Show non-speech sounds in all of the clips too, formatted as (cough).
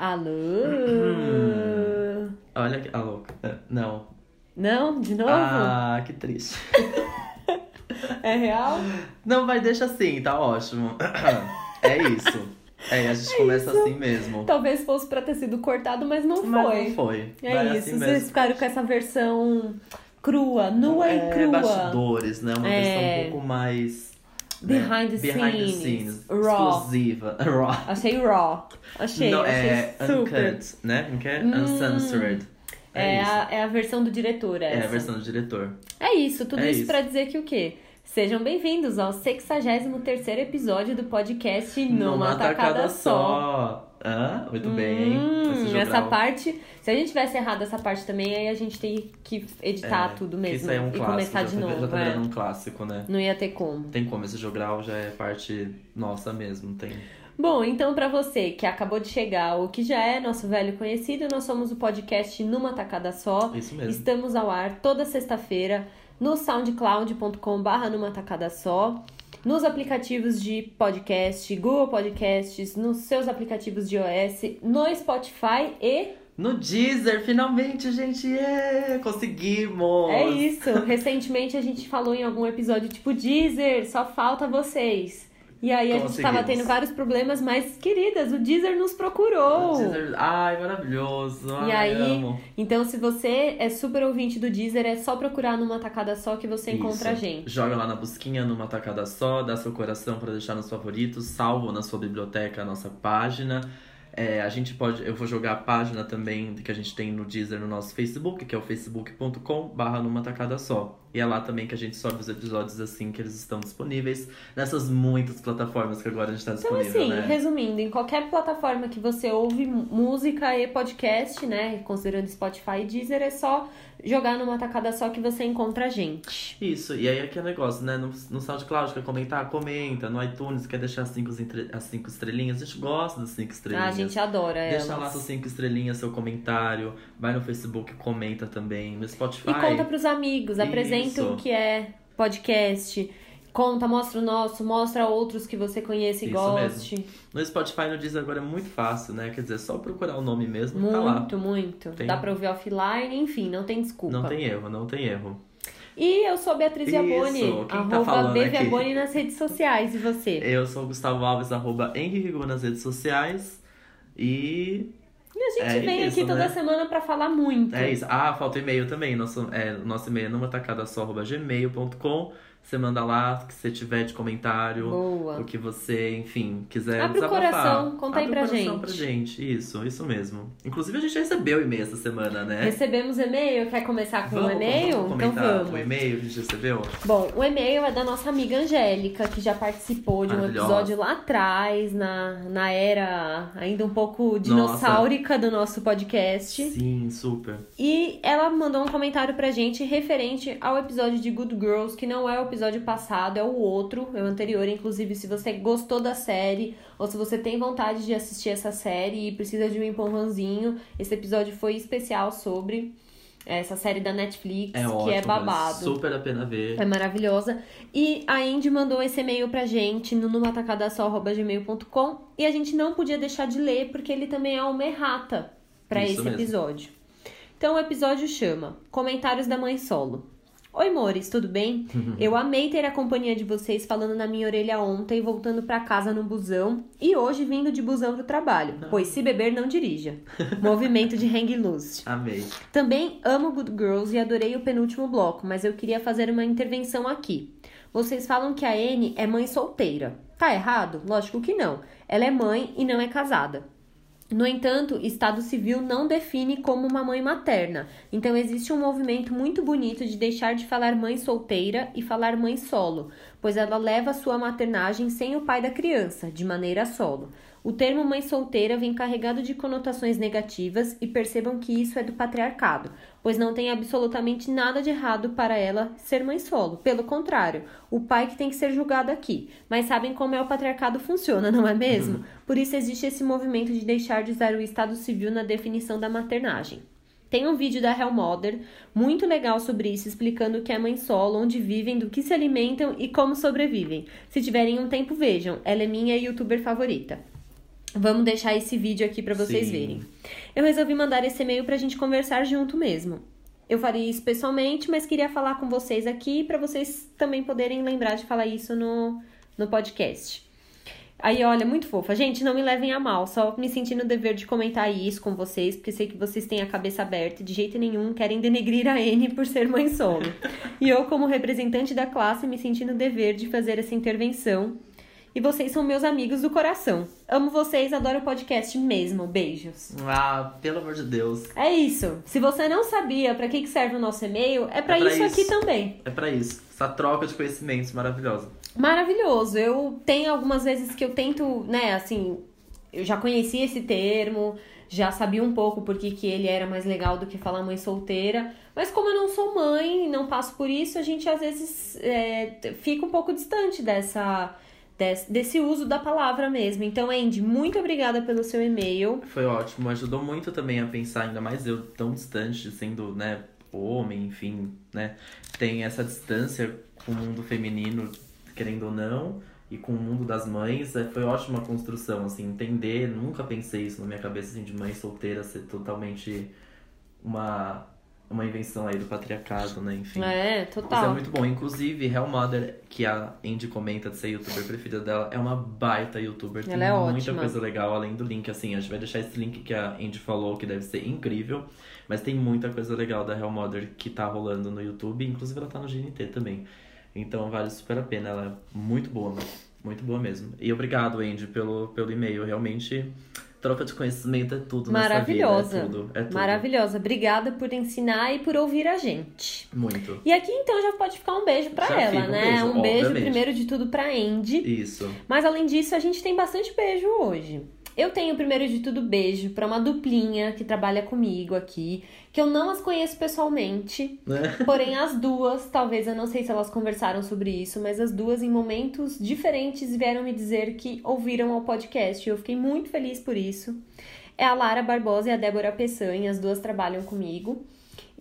Alô? Olha que. Alô? É, Não. Não? De novo? Ah, que triste. (laughs) É real? Não, vai, deixa assim, tá ótimo. (coughs) É isso. É, a gente começa assim mesmo. Talvez fosse pra ter sido cortado, mas não Mas foi. não foi. É Vai isso, assim vocês mesmo. ficaram com essa versão crua, nua é, e crua. bastidores, né? Uma É. versão um pouco mais. Né, Behind the behind the scenes. scenes. Raw. Exclusiva. (laughs) Raw. Achei raw. Achei, Não, achei é super. uncut, né? Como que é? Hum. Uncensored. É, É isso. a, é a versão do diretor, essa. É a versão do diretor. É isso, tudo É isso, isso. pra dizer que o quê? Sejam bem-vindos ao 63º episódio do podcast Numa, Tacada Só. Hã? Muito bem. Hum, Esse essa jogral. parte, se a gente tivesse errado essa parte também, aí a gente tem que editar É, tudo mesmo Isso aí é um e clássico. começar de tá- novo. Já tá é. um clássico, né? Não ia ter como. Tem como, esse jogral já é parte nossa mesmo. Tem. Bom, então pra você que acabou de chegar ou que já é nosso velho conhecido, nós somos o podcast Numa Tacada Só. Isso mesmo. Estamos ao ar toda sexta-feira no soundcloud.com/barra numa tacada só, nos aplicativos de podcast, Google Podcasts, nos seus aplicativos de iOS, no Spotify e No Deezer, finalmente, gente! É, conseguimos! é isso. Recentemente a gente falou em algum episódio tipo Deezer, só falta vocês. E aí a gente Conseguimos. tava tendo vários problemas, mas queridas, o Deezer nos procurou. O Deezer- Ai, maravilhoso! E Ai, aí, amo. Então, se você é super ouvinte do Deezer, é só procurar numa tacada só que você encontra a Isso. gente. Joga lá na busquinha numa tacada só, dá seu coração pra deixar nos favoritos, salvo na sua biblioteca a nossa página. É, a gente pode, eu vou jogar a página também que a gente tem no Deezer no nosso Facebook, que é o facebook.com barra numa tacada só. E é lá também que a gente sobe os episódios assim que eles estão disponíveis nessas muitas plataformas que agora a gente tá Então, disponível, assim, né? resumindo, em qualquer plataforma que você ouve música e podcast, né? Considerando Spotify e Deezer, é só jogar numa tacada só que você encontra a gente. Isso, e aí aquele negócio, né? No, no SoundCloud, quer comentar? Comenta. No iTunes, quer deixar as cinco, as cinco estrelinhas? A gente gosta das cinco estrelinhas. Ah, a gente adora Deixa elas. lá suas cinco estrelinhas, seu comentário. Vai no Facebook, comenta também. No Spotify. E conta pros amigos, apresenta Isso. o que é podcast. Conta, mostra o nosso, mostra outros que você conheça e Isso goste. No Spotify, no Deezer agora é muito fácil, né? Quer dizer, só procurar o nome mesmo, tá lá. Muito, muito. Tem- Dá pra ouvir offline, enfim, não tem desculpa. Não tem erro, não tem erro. E eu sou Beatriz Isso, Viaboni, tá arroba aqui? Viaboni nas redes sociais. E você? Eu sou o Gustavo Alves, arroba Henrique nas redes sociais. E E a gente É vem isso, aqui toda né? semana pra falar muito. é isso. Ah, falta e-mail também. Nosso, é, nosso e-mail é numa Você manda lá o que você tiver de comentário. Boa. O que você, enfim, quiser Abre o desabafar. coração, conta aí Abre pra o coração gente. pra gente. Isso, isso mesmo. Inclusive, a gente recebeu e-mail essa semana, né? Recebemos e-mail, quer começar com o Vamos, e-mail? vamos então vamos. o e-mail que a gente recebeu? Bom, o e-mail é da nossa amiga Angélica, que já participou de um episódio lá atrás, na, na era ainda um pouco dinossáurica do nosso podcast. Sim, super. E ela mandou um comentário pra gente referente ao episódio de Good Girls, que não é o episódio passado, é o outro, é o anterior. Inclusive, se você gostou da série, ou se você tem vontade de assistir essa série e precisa de um empurrãozinho, esse episódio foi especial sobre essa série da Netflix, É que ótimo. é babado. Super a pena ver. É maravilhosa. E a Andy mandou esse e-mail pra gente no numatacadasó.gmail.com e a gente não podia deixar de ler porque ele também é uma errata pra Isso esse mesmo. episódio. Então o episódio chama Comentários da Mãe Solo. Oi, mores, tudo bem? (laughs) Eu amei ter a companhia de vocês falando na minha orelha ontem, voltando pra casa no busão e hoje vindo de busão pro trabalho, pois se beber não dirija. Movimento de hang loose. (laughs) Amei. Também amo Good Girls e adorei o penúltimo bloco, mas eu queria fazer uma intervenção aqui. Vocês falam que a Anne é mãe solteira. Tá errado? Lógico que não. Ela é mãe e não é casada. No entanto, Estado Civil não define como uma mãe materna. Então existe um movimento muito bonito de deixar de falar mãe solteira e falar mãe solo, pois ela leva sua maternagem sem o pai da criança, de maneira solo. O termo mãe solteira vem carregado de conotações negativas e percebam que isso é do patriarcado, pois não tem absolutamente nada de errado para ela ser mãe solo. Pelo contrário, o pai que tem que ser julgado aqui. Mas sabem como é o patriarcado funciona, não é mesmo? Por isso existe esse movimento de deixar de usar o estado civil na definição da maternagem. Tem um vídeo da Hell Mother muito legal sobre isso, explicando o que é mãe solo, onde vivem, do que se alimentam e como sobrevivem. Se tiverem um tempo, vejam. Ela é minha youtuber favorita. Vamos deixar esse vídeo aqui para vocês Sim. verem. Eu resolvi mandar esse e-mail pra gente conversar junto mesmo. Eu faria isso pessoalmente, mas queria falar com vocês aqui para vocês também poderem lembrar de falar isso no, no podcast. Aí, olha, muito fofa. Gente, não me levem a mal, só me senti no dever de comentar isso com vocês, porque sei que vocês têm a cabeça aberta e de jeito nenhum querem denegrir a N por ser mãe solo. e eu, como representante da classe, me senti no dever de fazer essa intervenção. E vocês são meus amigos do coração. Amo vocês, adoro o podcast mesmo. Beijos. Ah, pelo amor de Deus. É isso. Se você não sabia pra que que serve o nosso e-mail, é pra É isso, isso. aqui também. É pra isso. Essa troca de conhecimentos maravilhosa. Maravilhoso. Eu tenho algumas vezes que eu tento, né, assim, eu já conhecia esse termo, já sabia um pouco porque que ele era mais legal do que falar mãe solteira. Mas como eu não sou mãe e não passo por isso, a gente às vezes é, fica um pouco distante dessa. Desse, desse uso da palavra mesmo. Então, Andy, muito obrigada pelo seu e-mail. Foi ótimo, ajudou muito também a pensar, ainda mais eu tão distante, sendo, né, homem, enfim, né? Tem essa distância com o mundo feminino, querendo ou não, e com o mundo das mães. é, Foi ótima a construção, assim, entender. Nunca pensei isso na minha cabeça, assim, de mãe solteira ser totalmente uma, uma invenção aí do patriarcado, né? Enfim. É, Isso é total. muito bom. Inclusive, Hell Mother, que a Andy comenta de ser youtuber preferida dela, é uma baita youtuber. Tem Ela é muita ótima. coisa legal, além do link, assim. A gente vai deixar esse link que a Andy falou, que deve ser incrível. Mas tem muita coisa legal da Hell Mother que tá rolando no YouTube. Inclusive, ela tá no GNT também. Então, vale super a pena. Ela é muito boa. Muito boa mesmo. E obrigado, Andy, pelo, pelo e-mail. Realmente, troca de conhecimento é tudo Maravilhosa. nessa vida. É tudo. É tudo. Maravilhosa. Obrigada por ensinar e por ouvir a gente. Muito. E aqui então já pode ficar um beijo pra Já ela, um né? beijo, um beijo obviamente. primeiro de tudo pra Andy. Isso. Mas além disso, a gente tem bastante beijo hoje. Eu tenho primeiro de tudo beijo pra uma duplinha que trabalha comigo aqui, que eu não as conheço pessoalmente, Né? (laughs) porém as duas, talvez eu não sei se elas conversaram sobre isso, mas as duas em momentos diferentes vieram me dizer que ouviram ao podcast. Eu fiquei muito feliz por isso. É a Lara Barbosa e a Débora Peçanha, as duas trabalham comigo.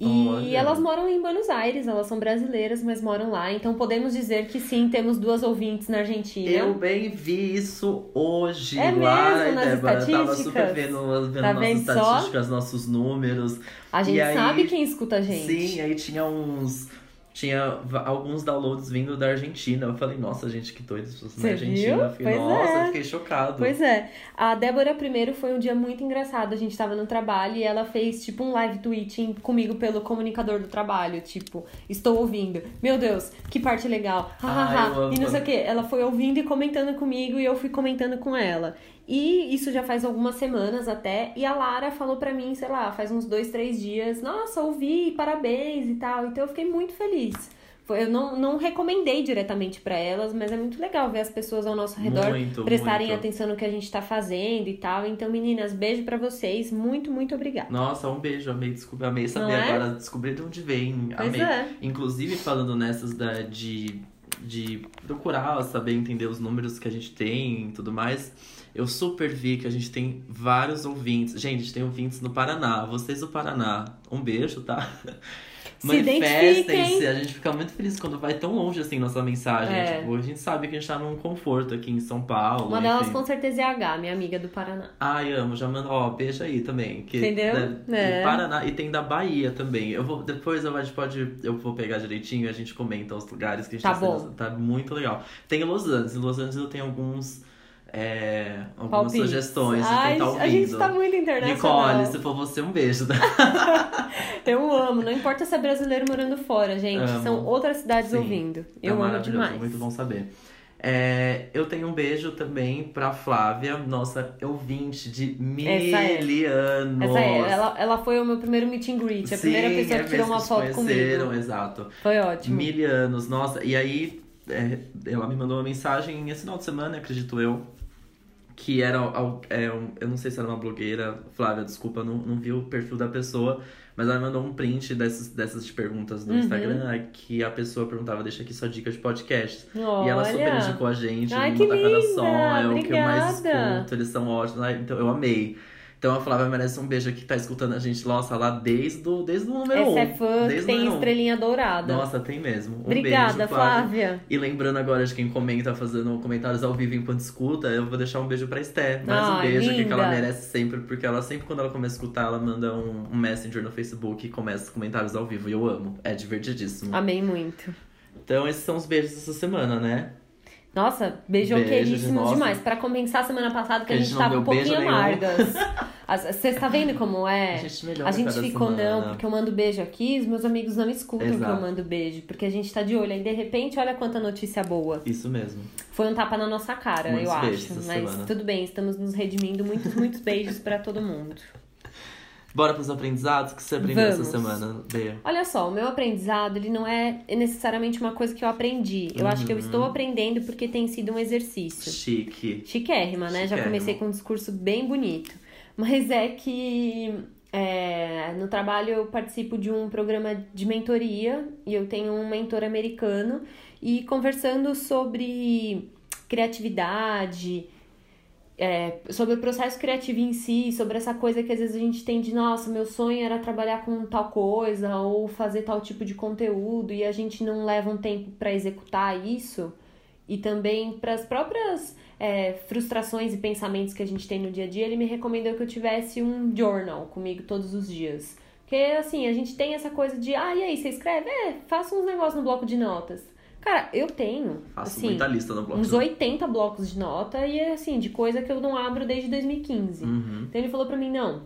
E Olha. elas moram em Buenos Aires, elas são brasileiras, mas moram lá. Então podemos dizer que sim, temos duas ouvintes na Argentina. Eu bem vi isso hoje. É Lara mesmo, nas Débora. Tava super estatísticas? vendo, vendo Tá nossas vendo só? estatísticas, nossos números. A gente E aí- sabe quem escuta a gente. Sim, aí tinha uns. Tinha alguns downloads vindo da Argentina. Eu falei, nossa, gente, que doido isso na Argentina. fiquei, nossa, é. fiquei chocado. Pois é. A Débora primeiro foi um dia muito engraçado. A gente tava no trabalho e ela fez tipo um live tweeting comigo pelo comunicador do trabalho. Tipo, estou ouvindo. Meu Deus, que parte legal. Ha, ha, Ai, ha. E não sei o que. Ela foi ouvindo e comentando comigo e eu fui comentando com ela. E isso já faz algumas semanas até. E a Lara falou pra mim, sei lá, faz uns dois, três dias: Nossa, ouvi, parabéns e tal. Então eu fiquei muito feliz. Eu não, não recomendei diretamente pra elas, mas é muito legal ver as pessoas ao nosso redor Muito, prestarem muito. atenção no que a gente tá fazendo e tal. Então, meninas, beijo pra vocês. Muito, muito obrigada. Nossa, um beijo, amei, descobri, amei saber é? agora, descobrir de onde vem. Pois amei. é. Inclusive, falando nessas da, de, de procurar saber entender os números que a gente tem e tudo mais, eu super vi que a gente tem vários ouvintes. Gente, a gente tem ouvintes no Paraná. Vocês do Paraná, um beijo, tá? Se Manifestem-se. A gente fica muito feliz quando vai tão longe assim nossa mensagem. É. Tipo, a gente sabe que a gente tá num conforto aqui em São Paulo. Uma delas enfim. com certeza é a H, minha amiga do Paraná. Ai, amo, já manda, ó, beijo aí também. Que, Entendeu? né, É. do Paraná e tem da Bahia também. Eu vou, depois a gente pode, eu vou pegar direitinho e a gente comenta os lugares que a gente Tá sendo- bom. Tá muito legal. Tem em Los Angeles. Em Los Angeles eu tenho alguns. É, algumas Palpites. sugestões de Ai, quem tá ouvindo. a gente tá muito internacional. Nicole, se for você, um beijo. tá? (laughs) Eu amo. Não importa se é brasileiro morando fora, gente. Amo. São outras cidades Sim. ouvindo. É Eu amo maravilhoso, demais. Muito bom saber. É, eu tenho um beijo também pra Flávia, nossa ouvinte de Essa é. mil anos. Essa é, ela, ela foi o meu primeiro meet and greet. A primeira Sim, pessoa é que tirou uma foto comigo. Exato. Foi ótimo. Mil anos, nossa. E aí, é, ela me mandou uma mensagem esse final de semana, acredito eu, que era. é, eu não sei se era uma blogueira, Flávia, desculpa, não, não vi o perfil da pessoa, mas ela mandou um print dessas, dessas perguntas no Uhum. Instagram que a pessoa perguntava: deixa aqui sua dica de podcast. Olha. E ela super indicou a gente, Ai, no Tacada! Som, é o que eu mais Obrigada. escuto, eles são ótimos, então eu amei. Então a Flávia merece um beijo aqui tá escutando a gente, nossa, lá desde o, desde o número Essa 1. é fã, desde o tem número um. estrelinha dourada. Nossa, tem mesmo. Um Obrigada, beijo, Flávia. E lembrando agora de quem comenta, fazendo comentários ao vivo enquanto escuta, eu vou deixar um beijo pra Esté. Mais um Ai, beijo aqui que ela merece sempre, porque ela sempre, quando ela começa a escutar, ela manda um, um messenger no Facebook e começa os comentários ao vivo. E eu amo. É divertidíssimo. Amei muito. Então, esses são os beijos dessa semana, né? Nossa, beijoqueiríssimos Beijo, nossa. demais. Pra compensar a semana passada que a A gente tava um pouquinho amargas. (laughs) As- Você está vendo como é? A gente A gente ficou, semana. não, porque eu mando beijo aqui, os meus amigos não escutam que eu Exato. mando beijo, porque a gente tá de olho. Aí, de repente, olha quanta notícia boa. Isso mesmo. Foi um tapa na nossa cara, Muitos eu acho. Mas semana. tudo bem, estamos nos redimindo. Muitos, muitos beijos pra todo mundo. Bora pros aprendizados que você aprendeu essa Vamos. semana, Bea. Olha só, o meu aprendizado, ele não é necessariamente uma coisa que eu aprendi. Eu acho que eu Uhum. estou aprendendo porque tem sido um exercício. Chique. Chiquérrima, né? Já Chiquérrima. comecei com um discurso bem bonito. Mas é que é, no trabalho eu participo de um programa de mentoria e eu tenho um mentor americano e conversando sobre criatividade, é, sobre o processo criativo em si, sobre essa coisa que às vezes a gente tem de, nossa, meu sonho era trabalhar com tal coisa ou fazer tal tipo de conteúdo e a gente não leva um tempo para executar isso. E também para as próprias é, frustrações e pensamentos que a gente tem no dia a dia, ele me recomendou que eu tivesse um journal comigo todos os dias. Porque, assim, a gente tem essa coisa de, ah, e aí, você escreve? É, faça uns negócios no bloco de notas. Cara, eu tenho, Faço assim, muita lista no blog. uns 80 blocos de nota e, assim, de coisa que eu não abro desde 2015. Uhum. Então ele falou pra mim, não.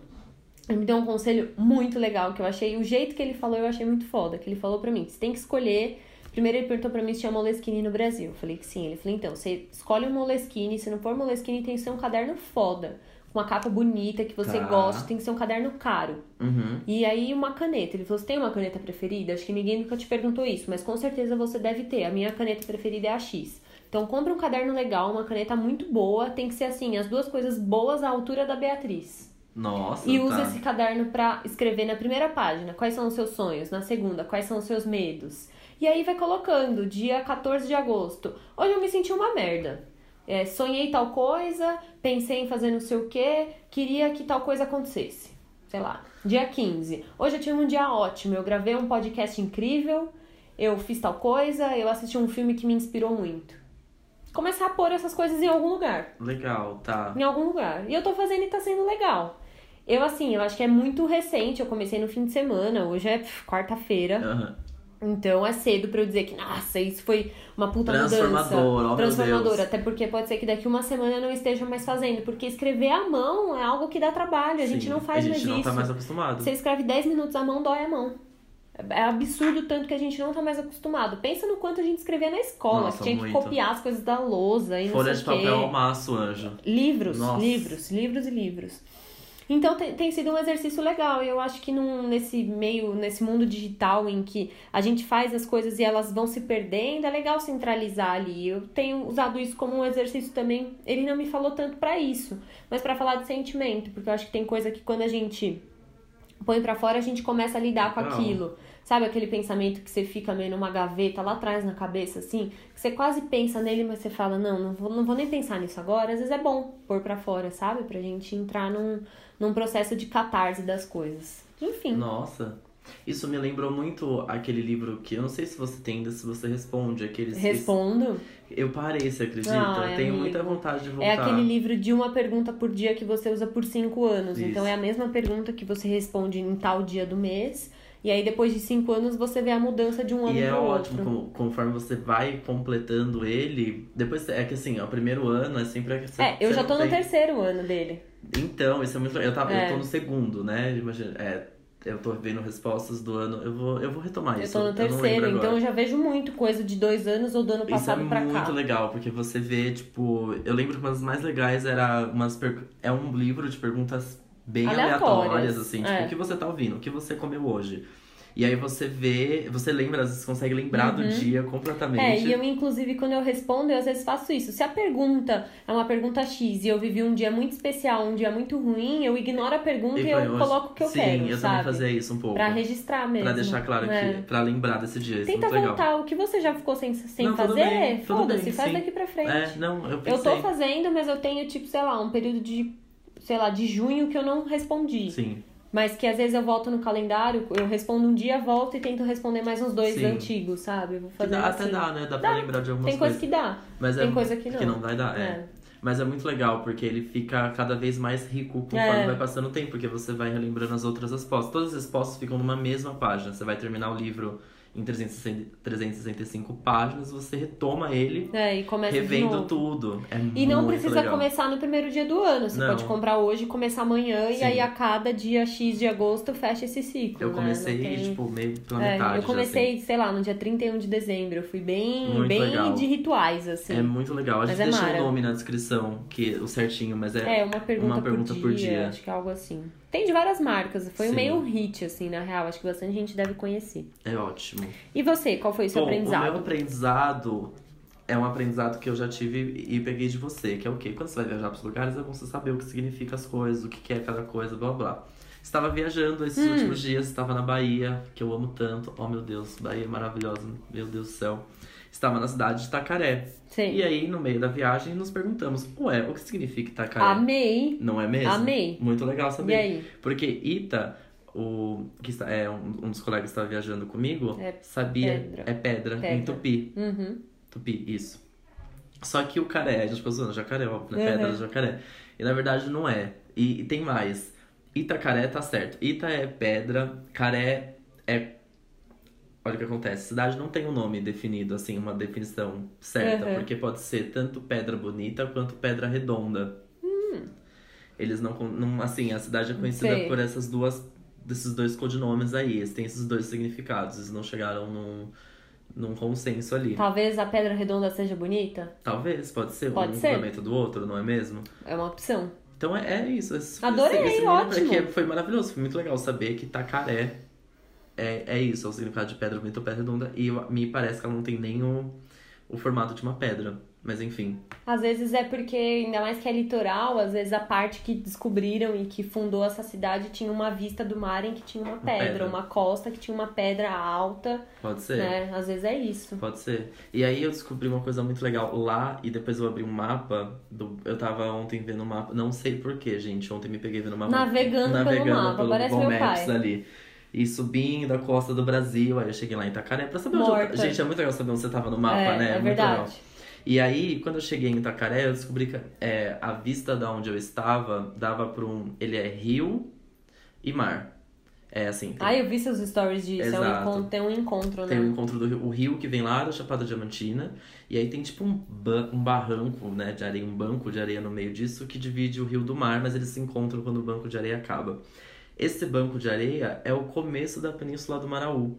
Ele me deu um conselho muito legal, que eu achei, o jeito que ele falou, eu achei muito foda. Que ele falou pra mim, você tem que escolher. Primeiro ele perguntou pra mim se tinha Moleskine no Brasil. Eu falei que sim. Ele falou, então, você escolhe um Moleskine, se não for Moleskine, tem que ser um caderno foda. Com uma capa bonita, que você Tá. gosta, tem que ser um caderno caro. Uhum. E aí uma caneta. Ele falou, você tem uma caneta preferida? Acho que ninguém nunca te perguntou isso, mas com certeza você deve ter. A minha caneta preferida é a X. Então compra um caderno legal, uma caneta muito boa. Tem que ser assim, as duas coisas boas à altura da Beatriz. Nossa, E usa tá. esse caderno pra escrever na primeira página quais são os seus sonhos, na segunda, quais são os seus medos. E aí vai colocando, dia 14 de agosto. Hoje eu me senti uma merda. É, sonhei tal coisa, pensei em fazer não sei o que, queria que tal coisa acontecesse. Sei lá, dia 15. Hoje eu tive um dia ótimo, eu gravei um podcast incrível, eu fiz tal coisa, eu assisti um filme que me inspirou muito. Começar a pôr essas coisas em algum lugar Legal, tá. em algum lugar. E eu tô fazendo e tá sendo legal. Eu, assim, eu acho que é muito recente. Eu comecei no fim de semana, hoje é quarta-feira. Aham. Então é cedo pra eu dizer que, nossa, isso foi uma puta mudança. Transformador, ó meu Transformadora. Até porque pode ser que daqui uma semana eu não esteja mais fazendo. Porque escrever à mão é algo que dá trabalho. A gente Sim, não faz A mais gente não isso. tá mais acostumado. Você escreve 10 minutos à mão, dói a mão. É absurdo o tanto que a gente não tá mais acostumado. Pensa no quanto a gente escrevia na escola, Nossa, que tinha muito. que copiar as coisas da lousa e não Folha sei de papel ao maço, anjo. Livros, Nossa. livros, livros e livros. Então tem, tem sido um exercício legal. E eu acho que num, nesse meio, nesse mundo digital em que a gente faz as coisas e elas vão se perdendo, é legal centralizar ali. Eu tenho usado isso como um exercício também. Ele não me falou tanto pra isso, mas pra falar de sentimento, porque eu acho que tem coisa que quando a gente põe pra fora, a gente começa a lidar com Legal. aquilo. Sabe aquele pensamento que você fica meio numa gaveta lá atrás na cabeça, assim? Que você quase pensa nele, mas você fala, não, não vou, não vou nem pensar nisso agora. Às vezes é bom pôr pra fora, sabe? Pra gente entrar num, num processo de catarse das coisas. Enfim. Nossa. Isso me lembrou muito aquele livro que eu não sei se você tem ainda, se você responde. Aqueles, Respondo. Eu parei, você acredita? Ai, Tenho amigo. muita vontade de voltar. É aquele livro de uma pergunta por dia que você usa por cinco anos. Isso. Então é a mesma pergunta que você responde em tal dia do mês. E aí depois de cinco anos você vê a mudança de um ano E é pro ótimo, outro. com- conforme você vai completando ele. Depois é que assim, o primeiro ano é sempre. você- É, eu já tô no tem- terceiro ano dele. Então, isso é muito. Eu, tava, É. eu tô no segundo, né? Imagina, é, eu tô vendo respostas do ano. Eu vou, eu vou retomar Eu isso. tô no terceiro, então agora. eu já vejo muito coisa de dois anos ou do ano Isso é passado pra muito cá. legal, porque você vê, tipo, eu lembro que uma das mais legais era umas per... é um livro de perguntas bem Aleatórias, aleatórias, assim, tipo, é. o que você tá ouvindo, o que você comeu hoje. E aí você vê, você lembra, às vezes consegue lembrar do Uhum. dia É, completamente. e eu, inclusive, quando eu respondo, eu às vezes faço isso. Se a pergunta é uma pergunta X e eu vivi um dia muito especial, um dia muito ruim, eu ignoro a pergunta e, E eu foi, coloco o que eu Sim, quero, eu sabe? também fazia isso um pouco. Pra registrar mesmo. Pra deixar claro É. que. Pra lembrar desse dia. Isso é Tenta muito legal. voltar. O que você já ficou sem, sem Não, fazer, foda-se, faz sim. daqui pra frente. É, não, eu eu pensei. tô fazendo, mas eu tenho, tipo, sei lá, um período de sei lá, de junho que eu não respondi. Sim. Mas que às vezes eu volto no calendário, eu respondo um dia, volto e tento responder mais uns dois Sim. antigos, sabe? Eu vou Que fazer dá, assim. até dá, né? Dá pra Dá. lembrar de algumas Tem coisa coisas. que dá. Mas tem é, coisa que não. Que não vai dar, é. É. Mas é muito legal, porque ele fica cada vez mais rico conforme É. vai passando o tempo, porque você vai relembrando as outras respostas. Todas as respostas ficam numa mesma página. Você vai terminar o livro em 360 365 páginas, você retoma ele É, e começa revendo tudo. É E não precisa legal. começar no primeiro dia do ano. Você Não. pode comprar hoje, começar amanhã e Sim. aí a cada dia X de agosto fecha esse ciclo. Eu né? comecei, tem- tipo, meio pela É, metade. eu comecei, sei lá, no dia 31 de dezembro. Eu fui bem, Muito bem legal. de rituais, assim. assim. É muito legal. A Mas gente é deixa o nome na descrição, que o certinho, mas é, É, uma pergunta, uma pergunta por, por dia, dia. Acho que é algo assim. Tem de várias marcas. Foi Sim. meio hit, assim, na real. Acho que bastante gente deve conhecer. é ótimo. E você, qual foi o seu Bom, aprendizado? o meu aprendizado é um aprendizado que eu já tive e peguei de você, que é o quê? Quando você vai viajar para os lugares, é bom você saber o que significa as coisas, o que que é cada coisa, blá blá. Estava viajando esses Hum. últimos dias, estava na Bahia, que eu amo tanto. Oh meu Deus, Bahia é maravilhosa, meu Deus do céu. Estava na cidade de Itacaré. Sim. E aí, no meio da viagem, nos perguntamos: Ué, o que significa Itacaré? Amei. Não é mesmo? Amei. Muito legal E saber. aí? Porque Ita, o que está, é um, um dos colegas que estava viajando comigo, É sabia pedra. é pedra, em Pedra. tupi. Uhum. Tupi, isso. Só que o caré, a gente ficou zoando, jacaré, óbvio, né? Uhum. Pedra, jacaré. E na verdade não é. E, e tem mais. Itacaré tá certo. Ita é pedra, caré é. Olha o que acontece. Cidade não tem um nome definido, assim, uma definição certa. Uhum. Porque pode ser tanto pedra bonita quanto pedra redonda. Eles não, não. Assim, a cidade é conhecida Hum. Sei. por essas duas. Desses dois codinomes aí. Eles têm esses dois significados. Eles não chegaram num, num consenso ali. Talvez a pedra redonda seja bonita? Talvez, pode ser. Pode um ser. complemento do outro, não é mesmo? É uma opção. Então é, é isso. Esse, Adorei, esse, esse ótimo. Foi maravilhoso, foi muito legal saber que Tacaré é, é isso, é o significado de pedra bonita ou pedra redonda. E me parece que ela não tem nem o, o formato de uma pedra. Mas enfim. Às vezes é porque, ainda mais que é litoral, às vezes a parte que descobriram e que fundou essa cidade tinha uma vista do mar em que tinha uma pedra, pedra. uma costa que tinha uma pedra alta, Pode ser. né? Às vezes é isso. Pode ser. E aí eu descobri uma coisa muito legal lá e depois eu abri um mapa. Do, eu tava ontem vendo o mapa. Não sei porquê, gente. Ontem me peguei vendo o mapa. Navegando pelo mapa, parece Google meu Maps pai. ali. E subindo a costa do Brasil. Aí eu cheguei lá em Itacaré pra saber onde eu Morta. tava. Gente, é muito legal saber onde você tava no mapa, é, né? é muito verdade. legal. E aí, quando eu cheguei em Itacaré, eu descobri que é, a vista da onde eu estava dava pra um. Ele é rio e mar. É assim. tem- Ah, eu vi seus stories disso. É um Exato. encontro, tem um encontro, tem o né? encontro do rio, o rio que vem lá da Chapada Diamantina. E aí tem tipo um, ba- um barranco, né, de areia, um banco de areia no meio disso que divide o rio do mar, mas eles se encontram quando o banco de areia acaba. Esse banco de areia é o começo da Península do Maraú.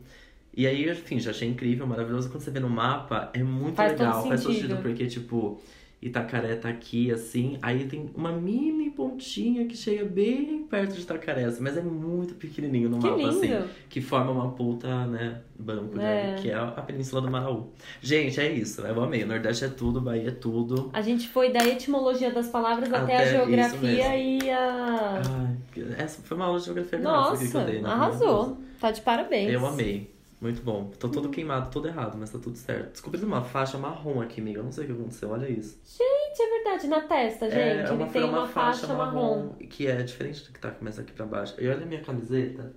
E aí, enfim, já achei incrível, maravilhoso. Quando você vê no mapa, é muito Faz legal, faz todo sentido. sentido, porque, tipo, Itacaré tá aqui, assim, aí tem uma mini pontinha que chega bem perto de Itacaré, assim, mas é muito pequenininho no Que mapa, assim lindo! que forma uma puta, né, banco, É. né, que é a Península do Maraú. Gente, é isso, eu amei. O Nordeste é tudo, Bahia é tudo. A gente foi da etimologia das palavras até, Até a geografia e a. Ai, essa foi uma aula de geografia gráfica aqui que Nossa, eu dei, né? arrasou. Tá de parabéns. Eu amei. Muito bom. Tô todo queimado, todo errado, mas tá tudo certo. Descobri uma faixa marrom aqui, amiga. Eu não sei o que aconteceu, olha isso. Gente, é verdade, na testa, gente. é, Ele uma, tem foi uma, faixa, marrom. que é diferente do que tá começa aqui pra baixo. E olha a minha camiseta.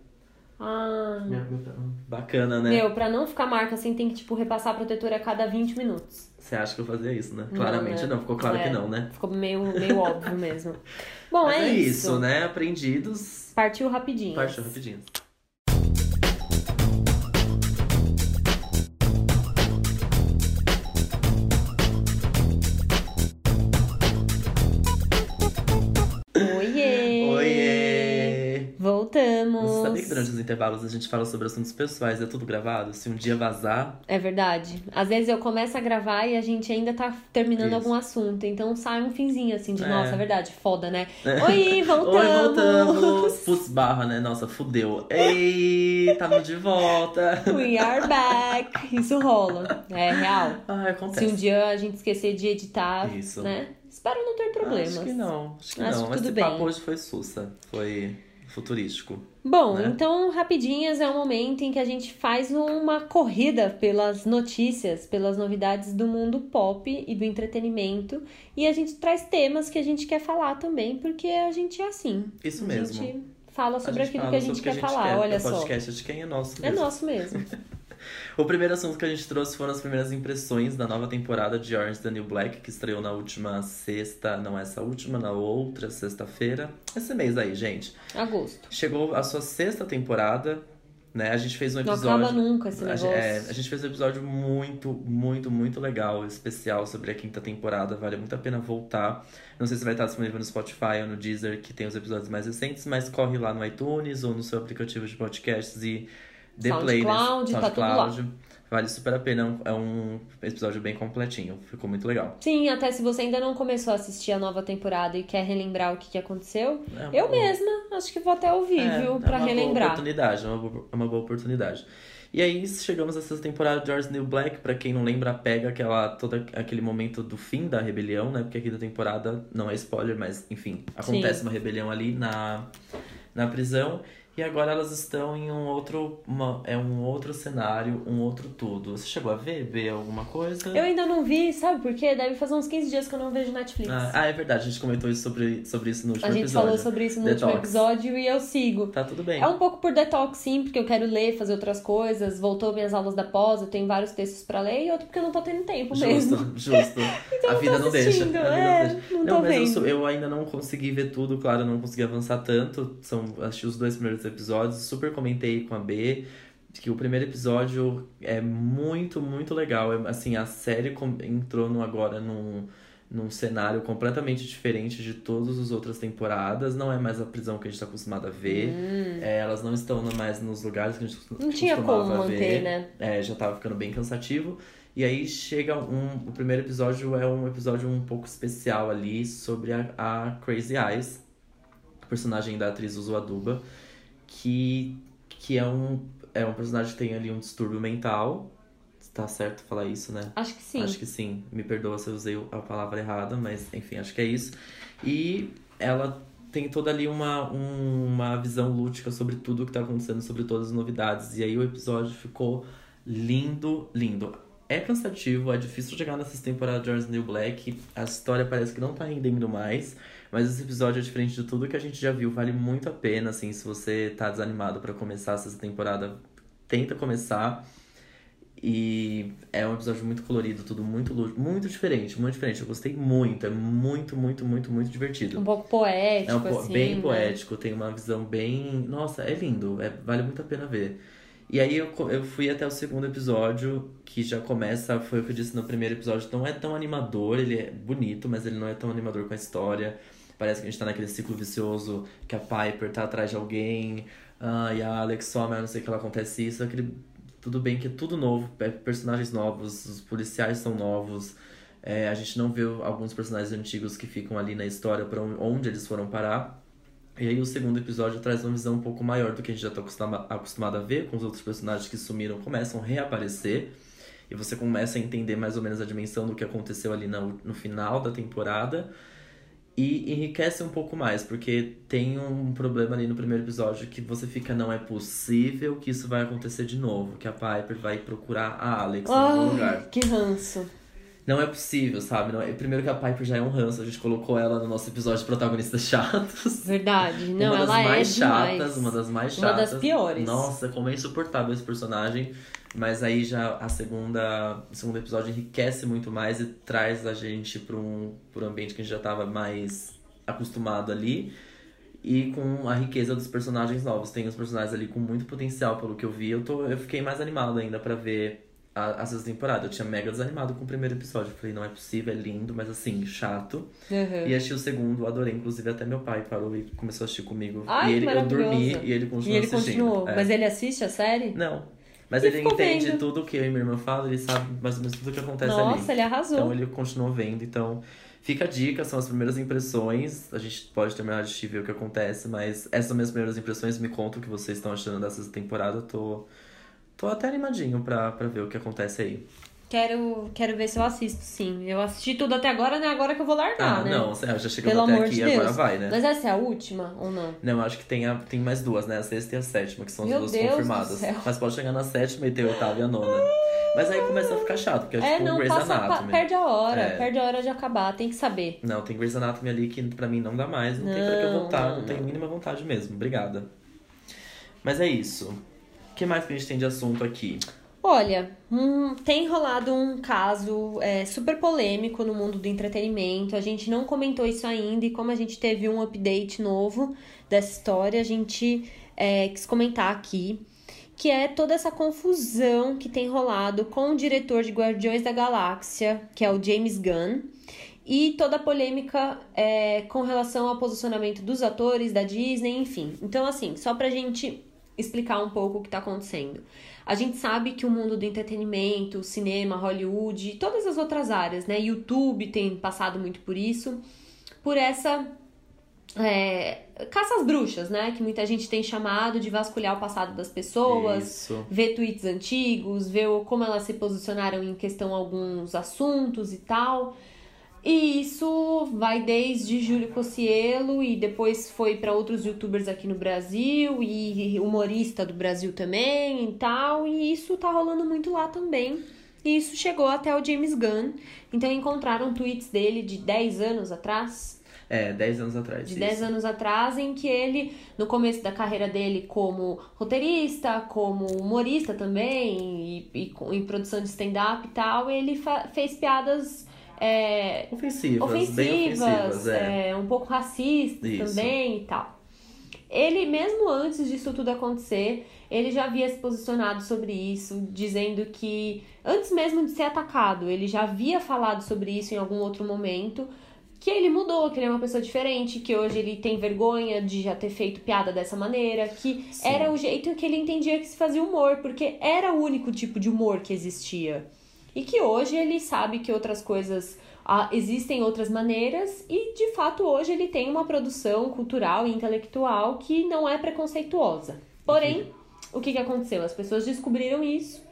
Ah. Minha- minha- Bacana, né? Meu, pra não ficar marca assim, tem que, tipo, repassar protetor a cada 20 minutos. Você acha que eu fazia isso, né? Não, Claramente né? não, ficou claro É. que não, né? Ficou meio, meio (laughs) óbvio mesmo. Bom, Mas é, isso. né? Aprendidos. Partiu rapidinho. Partiu rapidinho. Durante os intervalos a gente fala sobre assuntos pessoais, é tudo gravado? Se um dia vazar, É verdade. Às vezes eu começo a gravar e a gente ainda tá terminando Isso. algum assunto. Então sai um finzinho assim de, É. nossa, é verdade, foda, né? (laughs) Oi, voltamos! Oi, voltamos! Putz, barra, né? Nossa, fudeu. Ei, tamo de volta! (laughs) We are back! Isso rola. É real. Se acontece. um dia a gente esquecer de editar, Isso. né? Espero não ter problemas. Acho que não, acho que Acho não. que Mas tudo esse bem. papo hoje foi sussa. Foi, futurístico. Bom, né? então rapidinhas é um momento em que a gente faz uma corrida pelas notícias, pelas novidades do mundo pop e do entretenimento, e a gente traz temas que a gente quer falar também, porque a gente é assim. Isso a mesmo. gente fala sobre A aquilo fala que a gente quer falar, olha o só. podcast de quem é nosso É mesmo. nosso mesmo. (laughs) O primeiro assunto que a gente trouxe foram as primeiras impressões da nova temporada de Orange the New Black, que estreou na última sexta, não essa última, na outra sexta-feira. Esse mês aí, gente. Agosto. Chegou a sua sexta temporada, né? A gente fez um Não episódio. acaba nunca esse A negócio. gente, é, a gente fez um episódio muito, muito, muito legal, especial sobre a quinta temporada. Vale muito a pena voltar. Não sei se vai estar disponível no Spotify ou no Deezer, que tem os episódios mais recentes, mas corre lá no iTunes ou no seu aplicativo de podcasts e dê play nesse SoundCloud, tá tudo lá. Vale super a pena, é um episódio bem completinho, ficou muito legal. Sim, até se você ainda não começou a assistir a nova temporada e quer relembrar o que, que aconteceu, É uma eu boa- mesma acho que vou até ouvir, É, viu? é Pra uma boa relembrar. oportunidade, é uma boa, é uma boa oportunidade. E aí chegamos a essa temporada de Orange the New Black, pra quem não lembra, pega aquela todo aquele momento do fim da rebelião, né? Porque aqui da temporada não é spoiler, mas enfim, acontece Sim. uma rebelião ali na na prisão. E agora elas estão em um outro, uma, é um outro cenário, um outro tudo. Você chegou a ver, ver alguma coisa? Eu ainda não vi, sabe por quê? Deve fazer uns 15 dias que eu não vejo Netflix. Ah, ah, é verdade, a gente comentou isso sobre, sobre isso no último a gente episódio. falou sobre isso no Detox. último episódio e eu sigo. Tá tudo bem. É um pouco por detox, sim, porque eu quero ler, fazer outras coisas. Voltou minhas aulas da pós, eu tenho vários textos pra ler, e outro porque eu não tô tendo tempo mesmo. Justo, (laughs) justo. a vida tô não deixa. A vida é, não deixa. não tô mas eu, eu ainda não consegui ver tudo, claro, eu não consegui avançar tanto. São, assisti os dois primeiros episódios, super comentei com a B. Que o primeiro episódio é muito, muito legal. É, assim, a série entrou no, agora num, num cenário completamente diferente de todas as outras temporadas. Não é mais a prisão que a gente tá acostumado a ver. É, elas não estão mais nos lugares que a gente Hum. Não tinha como manter, ver. né? É, já tava ficando bem cansativo. E aí chega um. O primeiro episódio é um episódio um pouco especial ali sobre a, a Crazy Eyes, personagem da atriz Uzo Aduba, que, que é, um, é um personagem que tem ali um distúrbio mental. Tá certo falar isso, né? Acho que sim. Acho que sim. Me perdoa se eu usei a palavra errada, mas enfim, acho que é isso. E ela tem toda ali uma, um- uma visão lúdica sobre tudo que tá acontecendo, sobre todas as novidades. E aí o episódio ficou lindo, lindo. É cansativo, é difícil chegar nessas temporadas de Orange New Black. A história parece que não tá rendendo mais. Mas esse episódio é diferente de tudo que a gente já viu. Vale muito a pena, assim, se você tá desanimado pra começar essa temporada, tenta começar. E é um episódio muito colorido, tudo muito lúdico, muito diferente, muito diferente. Eu gostei muito, é muito, muito, muito, muito divertido. Um pouco poético, É um po- assim. bem né? poético, tem uma visão bem. Nossa, é lindo, é, vale muito a pena ver. E aí eu, eu fui até o segundo episódio, que já começa, foi o que eu disse no primeiro episódio, não é tão animador, ele é bonito, mas ele não é tão animador com a história. Parece que a gente tá naquele ciclo vicioso que a Piper tá atrás de alguém, ah, e a Alex some, não sei o que ela acontece isso, aquele. Tudo bem que é tudo novo, é personagens novos, os policiais são novos. É, a gente não vê alguns personagens antigos que ficam ali na história para onde eles foram parar. E aí o segundo episódio traz uma visão um pouco maior do que a gente já está acostuma, acostumado a ver, com os outros personagens que sumiram começam a reaparecer. E você começa a entender mais ou menos a dimensão do que aconteceu ali no, no final da temporada. E enriquece um pouco mais, porque tem um problema ali no primeiro episódio que você fica, não é possível que isso vai acontecer de novo, que a Piper vai procurar a Alex em algum lugar. que ranço. Não é possível, sabe? Não é... Primeiro que a Piper já é um ranço, a gente colocou ela no nosso episódio de protagonistas chatos. Verdade. Não, uma das ela mais é chatas, demais. uma das mais Uma chatas. das piores. Nossa, como é insuportável esse personagem. Mas aí já a segunda, o segundo episódio enriquece muito mais e traz a gente para um, pra um ambiente que a gente já tava mais acostumado ali. E com a riqueza dos personagens novos. Tem os personagens ali com muito potencial, pelo que eu vi. Eu, tô, eu fiquei mais animado ainda pra ver a, a sexta temporada. Eu tinha mega desanimado com o primeiro episódio. Eu falei, não é possível, é lindo, mas assim, chato. Uhum. E achei o segundo, adorei. Inclusive, até meu pai parou e começou a assistir comigo. Ai, e ele, eu dormi e ele E continuou ele assistindo. continuou. É. Mas ele assiste a série? Não. Mas E ele entende vendo. tudo que eu e minha irmã falam, ele sabe mais ou menos tudo que acontece Nossa, ali. ele arrasou. Então ele continuou vendo. Então, fica a dica, são as primeiras impressões. A gente pode terminar de e ver o que acontece, mas essas são minhas primeiras impressões. Me conta o que vocês estão achando dessa temporada. Eu tô, tô até animadinho pra, pra ver o que acontece aí. Quero, quero ver se eu assisto, sim. Eu assisti tudo até agora, não é agora que eu vou largar, Ah, né? não, você já Pelo até amor aqui de agora vai, né? Mas essa é a última ou não? Não, acho que tem, a, tem mais duas, né? A sexta e a sétima, que são as Meu duas Deus confirmadas. Mas pode chegar na sétima e ter a oitava e a nona. Mas aí começa a ficar chato, porque é É, tipo não, Grey's passa, pa- Anatomy. perde a hora, É. perde a hora de acabar, tem que saber. Não, tem Grey's Anatomy ali que pra mim não dá mais. Não, tem pra que eu Não, voltar, não, não, tenho não. mínima vontade mesmo. Obrigada. Mas é isso. Que mais que a gente tem de assunto aqui? Olha, hum, tem rolado um caso é, super polêmico no mundo do entretenimento. A gente não comentou isso ainda, e como a gente teve um update novo dessa história, a gente é, quis comentar aqui. Que é toda essa confusão que tem rolado com o diretor de Guardiões da Galáxia, que é o James Gunn, e toda a polêmica é, com relação ao posicionamento dos atores, da Disney, enfim. Então, assim, só pra gente explicar um pouco o que tá acontecendo. A gente sabe que o mundo do entretenimento, cinema, Hollywood, todas as outras áreas, né? YouTube tem passado muito por isso, por essa é, caça às bruxas, né? Que muita gente tem chamado de vasculhar o passado das pessoas, Isso. ver tweets antigos, ver como elas se posicionaram em questão a alguns assuntos e tal. E isso vai desde Júlio Cocielo e depois foi para outros youtubers aqui no Brasil e humorista do Brasil também e tal. E isso tá rolando muito lá também. E isso chegou até o James Gunn. Então encontraram tweets dele de 10 anos atrás, É, 10 anos atrás. de isso. 10 anos atrás, em que ele, no começo da carreira dele como roteirista, como humorista também, e, e com- em produção de stand-up e tal, ele fez piadas é, Ofensivas, bem ofensivas, ofensivas, é. é, um pouco racistas Isso. também e tal. Ele, mesmo antes disso tudo acontecer, ele já havia se posicionado sobre isso, dizendo que, antes mesmo de ser atacado, ele já havia falado sobre isso em algum outro momento, que ele mudou, que ele é uma pessoa diferente, que hoje ele tem vergonha de já ter feito piada dessa maneira, que Sim. era o jeito que ele entendia que se fazia humor, porque era o único tipo de humor que existia. E que hoje ele sabe que outras coisas ah, existem outras maneiras e de fato hoje ele tem uma produção cultural e intelectual que não é preconceituosa. Porém, o que, que aconteceu? As pessoas descobriram isso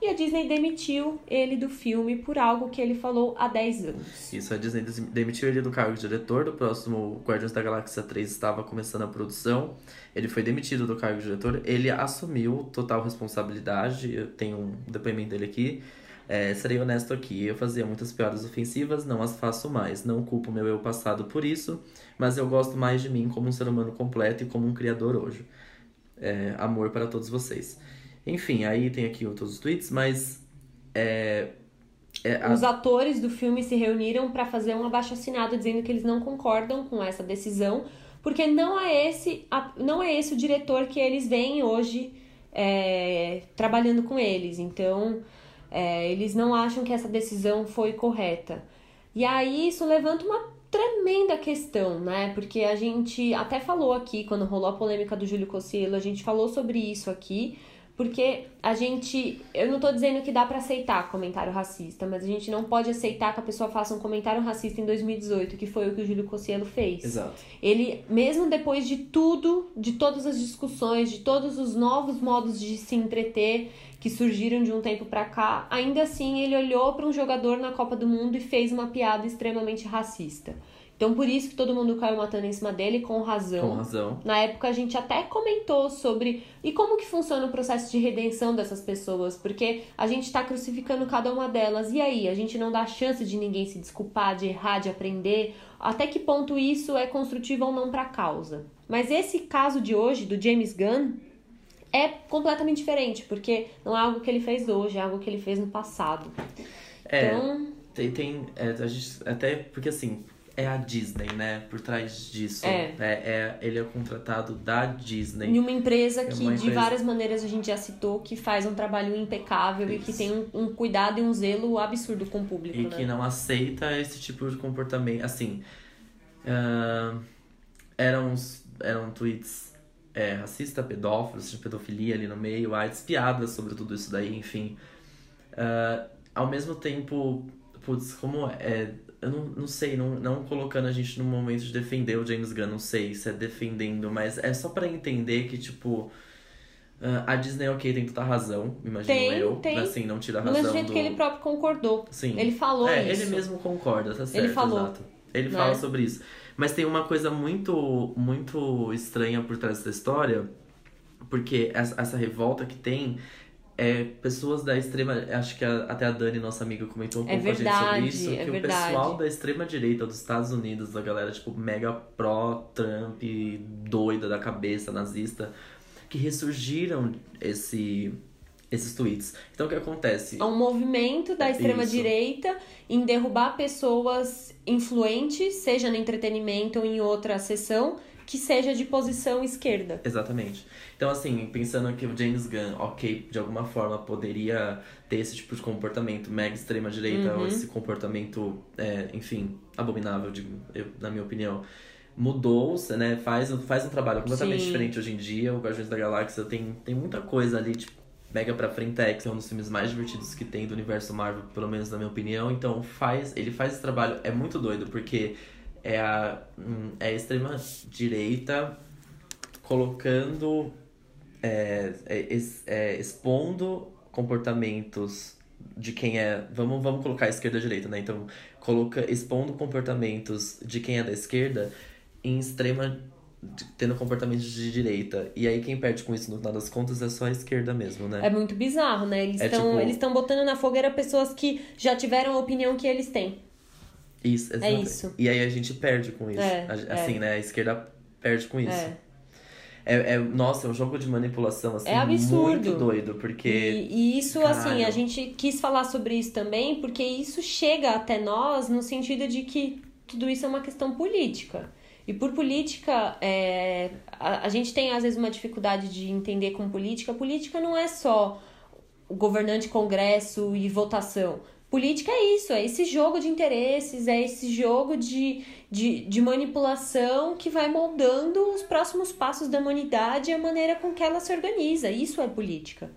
e a Disney demitiu ele do filme por algo que ele falou há 10 anos. Isso, a Disney demitiu ele do cargo de diretor do próximo Guardiões da Galáxia 3 estava começando a produção. Ele foi demitido do cargo de diretor, ele assumiu total responsabilidade. Eu tenho um depoimento dele aqui. É, serei honesto aqui, eu fazia muitas piadas ofensivas, não as faço mais. Não culpo meu eu passado por isso, mas eu gosto mais de mim como um ser humano completo e como um criador hoje. É, amor para todos vocês. Enfim, aí tem aqui outros tweets, mas é, é, a- Os atores do filme se reuniram para fazer um abaixo-assinado dizendo que eles não concordam com essa decisão, porque não é esse, não é esse o diretor que eles veem hoje é, trabalhando com eles. Então, é, eles não acham que essa decisão foi correta. E aí isso levanta uma tremenda questão, né? Porque a gente até falou aqui, quando rolou a polêmica do Júlio Cossielo, a gente falou sobre isso aqui, porque a gente. Eu não tô dizendo que dá pra aceitar comentário racista, mas a gente não pode aceitar que a pessoa faça um comentário racista em 2018, que foi o que o Júlio Cossielo fez. Exato. Ele, mesmo depois de tudo, de todas as discussões, de todos os novos modos de se entreter que surgiram de um tempo pra cá, ainda assim ele olhou para um jogador na Copa do Mundo e fez uma piada extremamente racista. Então por isso que todo mundo caiu matando em cima dele com razão. Com razão. Na época a gente até comentou sobre e como que funciona o processo de redenção dessas pessoas, porque a gente tá crucificando cada uma delas. E aí, a gente não dá chance de ninguém se desculpar, de errar, de aprender. Até que ponto isso é construtivo ou não pra causa? Mas esse caso de hoje do James Gunn é completamente diferente, porque não é algo que ele fez hoje, é algo que ele fez no passado. É, Então, tem, tem é, a gente, até porque assim, é a Disney, né? Por trás disso. É. é, ele é contratado da Disney. em uma empresa É que uma de empresa- várias maneiras a gente já citou que faz um trabalho impecável e que Isso. tem um, um cuidado e um zelo absurdo com o público, E né? que não aceita esse tipo de comportamento. Assim, ahn, eram, uns- eram tweets é, racista, pedófilos, de pedofilia ali no meio, AIDS, piadas sobre tudo isso daí, enfim. Ah, ao mesmo tempo, putz, como é. Eu não, não sei, não, não colocando a gente no momento de defender o James Gunn, não sei se é defendendo, mas é só pra entender que, tipo. Uh, a Disney, ok, tem toda a razão, imagino Tem, eu. tem. Assim, não tira a Do razão mesmo jeito do... que ele próprio concordou. Sim. Ele falou é, isso. ele mesmo concorda, tá certo, falou, exato. Ele né? fala sobre isso. Mas tem uma coisa muito, muito estranha por trás dessa história, porque essa, essa revolta que tem é pessoas da extrema. Acho que a- até a Dani, nossa amiga, comentou um É pouco a gente sobre isso. é que verdade. o pessoal da extrema direita dos Estados Unidos, a galera, tipo, mega pró-Trump, doida da cabeça, nazista, que ressurgiram esse, esses tweets. Então o que acontece? É um movimento da extrema-direita em derrubar pessoas influentes, seja no entretenimento ou em outra sessão, que seja de posição esquerda. Exatamente. Então, assim, pensando que o James Gunn, ok, de alguma forma poderia ter esse tipo de comportamento mega extrema-direita, Uhum. ou esse comportamento, é, enfim, abominável, digo, eu, na minha opinião. Mudou, né? Faz, faz um trabalho completamente Sim. diferente hoje em dia. O Guardiões da Galáxia tem, tem muita coisa ali, tipo, mega pra frentex, é um dos filmes mais divertidos que tem do universo Marvel, pelo menos na minha opinião. Então, faz, ele faz esse trabalho, é muito doido, porque é a, hum, é a extrema direita colocando é, é, é, expondo comportamentos de quem é. Vamos, vamos colocar a esquerda e a direita, né? Então, coloca, expondo comportamentos de quem é da esquerda em extrema. tendo comportamentos de direita. E aí quem perde com isso, no final das contas, é só a esquerda mesmo, né? É muito bizarro, né? Eles É estão tipo- eles estão botando na fogueira pessoas que já tiveram a opinião que eles têm. Isso, exatamente. isso. E aí a gente perde com isso. É, A- assim, né? A esquerda perde com isso. É. É, é- nossa, é um jogo de manipulação, assim, É absurdo. muito doido, porque... E, e isso, Caralho. assim, a gente quis falar sobre isso também, porque isso chega até nós no sentido de que tudo isso é uma questão política. E por política, é, a, a gente tem às vezes uma dificuldade de entender com política. Política não é só governante, congresso e votação. Política é isso, é esse jogo de interesses, é esse jogo de, de, de manipulação que vai moldando os próximos passos da humanidade e a maneira com que ela se organiza. Isso é política.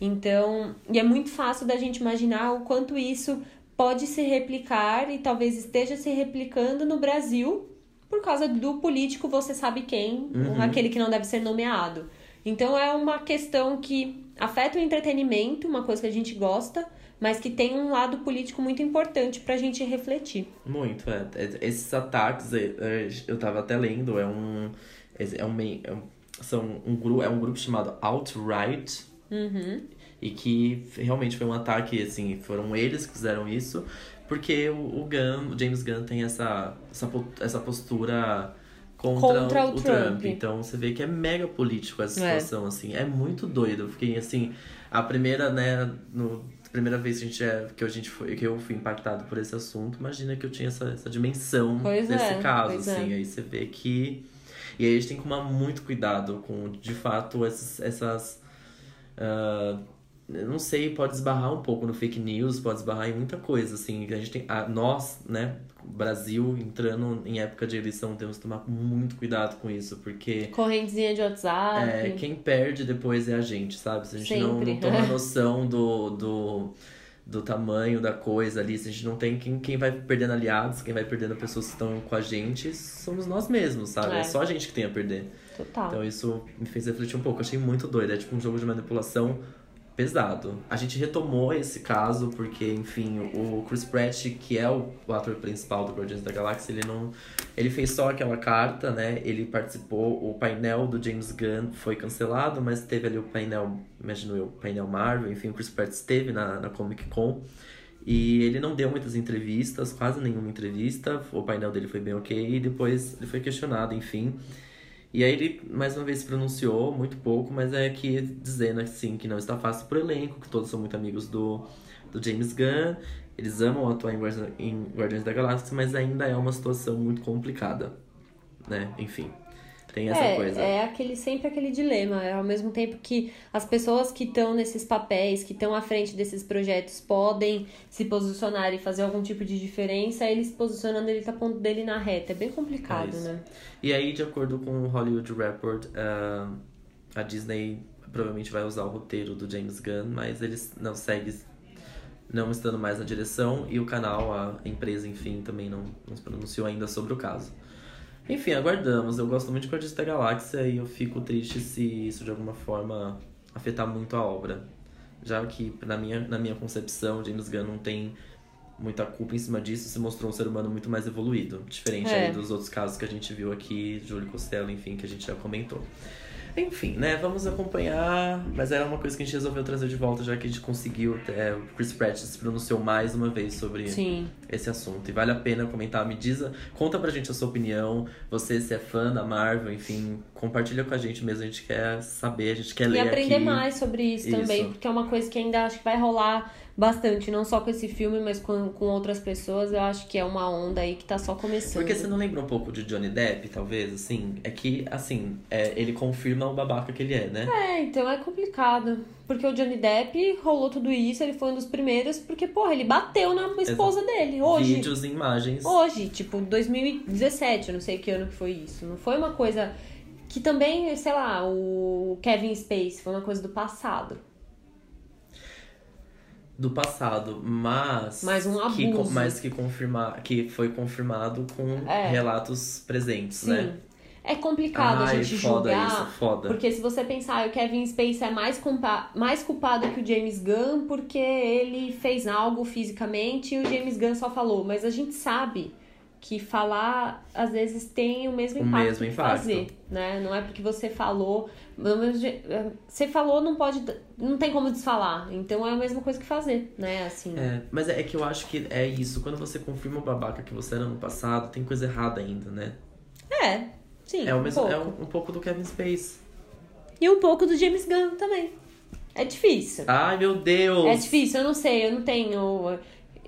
Então, e é muito fácil da gente imaginar o quanto isso pode se replicar e talvez esteja se replicando no Brasil por causa do político, você sabe quem, Uhum. aquele que não deve ser nomeado. Então é uma questão que afeta o entretenimento, uma coisa que a gente gosta, mas que tem um lado político muito importante pra gente refletir. Muito, é. É- Esses ataques, é, é, eu tava até lendo, é um. É um, é um, são um, grupo, é um grupo chamado Alt-Right, Uhum. e que realmente foi um ataque, assim, foram eles que fizeram isso, porque o, o Gunn, o James Gunn tem essa, essa, essa postura contra, Contra o, o Trump. Trump. Então você vê que é mega político essa É. situação, assim, é muito doido. Eu fiquei assim, a primeira, né, no, primeira vez que a gente é, que a gente foi, que eu fui impactado por esse assunto, imagina que eu tinha essa, essa dimensão Pois desse é, caso, pois assim, é. aí você vê que e aí a gente tem que tomar muito cuidado com, de fato, essas. essas eu não sei, pode esbarrar um pouco no fake news, pode esbarrar em muita coisa, assim. A gente tem. A, nós, né, Brasil, entrando em época de eleição, temos que tomar muito cuidado com isso, porque. Correntezinha de WhatsApp. É, quem perde depois é a gente, sabe? Se a gente não, Sempre. não toma (laughs) noção do, do, do tamanho da coisa ali, se a gente não tem quem, quem vai perdendo aliados, quem vai perdendo pessoas que estão com a gente, somos nós mesmos, sabe? É, É. só a gente que tem a perder. Total. Então isso me fez refletir um pouco. Achei muito doido. É tipo um jogo de manipulação pesado. A gente retomou esse caso porque, enfim, o Chris Pratt, que é o, ator principal do Guardiões da Galáxia, ele não. Ele fez só aquela carta, né? Ele participou, o painel do James Gunn foi cancelado, mas teve ali o painel, imagino eu, o painel Marvel, enfim, o Chris Pratt esteve na, na Comic Con. E ele não deu muitas entrevistas, quase nenhuma entrevista. O painel dele foi bem ok. E depois ele foi questionado, enfim. E aí ele mais uma vez se pronunciou, muito pouco, mas é que dizendo assim que não está fácil pro elenco, que todos são muito amigos do, do James Gunn. Eles amam atuar em em Guardiões da Galáxia, mas ainda é uma situação muito complicada. Né? Enfim. Tem essa é, coisa. é aquele, sempre aquele dilema. É ao mesmo tempo que as pessoas que estão nesses papéis, que estão à frente desses projetos, podem se posicionar e fazer algum tipo de diferença, ele se posicionando, ele tá pondo dele na reta. É bem complicado, É né? E aí, de acordo com o Hollywood Report, ah, a Disney provavelmente vai usar o roteiro do James Gunn, mas eles não seguem não estando mais na direção e o canal, a empresa, enfim, também não, não se pronunciou ainda sobre o caso. Enfim, aguardamos. Eu gosto muito de Guardiões da Galáxia e eu fico triste se isso de alguma forma afetar muito a obra. Já que, na minha, na minha concepção, James Gunn não tem muita culpa em cima disso, se mostrou um ser humano muito mais evoluído. Diferente É. dos outros casos que a gente viu aqui, Júlio Costello, enfim, que a gente já comentou. Enfim, né, vamos acompanhar. Mas era uma coisa que a gente resolveu trazer de volta, já que a gente conseguiu. É, o Chris Pratt se pronunciou mais uma vez sobre Sim. esse assunto. E vale a pena comentar. Me diz, conta pra gente a sua opinião. Você, se é fã da Marvel, enfim, compartilha com a gente mesmo. A gente quer saber, a gente quer E ler aprender aqui. mais sobre isso, Isso. também, porque é uma coisa que ainda acho que vai rolar bastante, não só com esse filme, mas com, com outras pessoas. Eu acho que é uma onda aí que tá só começando. Porque você não lembra um pouco de Johnny Depp, talvez, assim? É que, assim, é, ele confirma o babaca que ele é, né? É, então é complicado. Porque o Johnny Depp rolou tudo isso, ele foi um dos primeiros, porque, porra, ele bateu na esposa dele, hoje. Vídeos e imagens. Hoje, tipo, 2017, eu não sei que ano que foi isso. Não foi uma coisa que também, sei lá, o Kevin Space foi uma coisa do passado. Do passado, mas Mas um que, abuso. mas que confirmar que foi confirmado com É. relatos presentes, Sim. né? É complicado Ai, a gente foda julgar. isso, foda. Porque se você pensar, o Kevin Space é mais, culpa mais culpado que o James Gunn porque ele fez algo fisicamente e o James Gunn só falou. Mas a gente sabe que falar às vezes tem o mesmo O impacto mesmo que impacto. fazer, né? Não é porque você falou, de- você falou não pode, não tem como desfalar. Então é a mesma coisa que fazer, né? Assim. É, mas é, é que eu acho que é isso. Quando você confirma o babaca que você era no passado, tem coisa errada ainda, né? É, sim. É, o um mesmo, pouco. é um, um pouco do Kevin Space. E um pouco do James Gunn também. É difícil. Ai, meu Deus! É difícil, eu não sei, eu não tenho.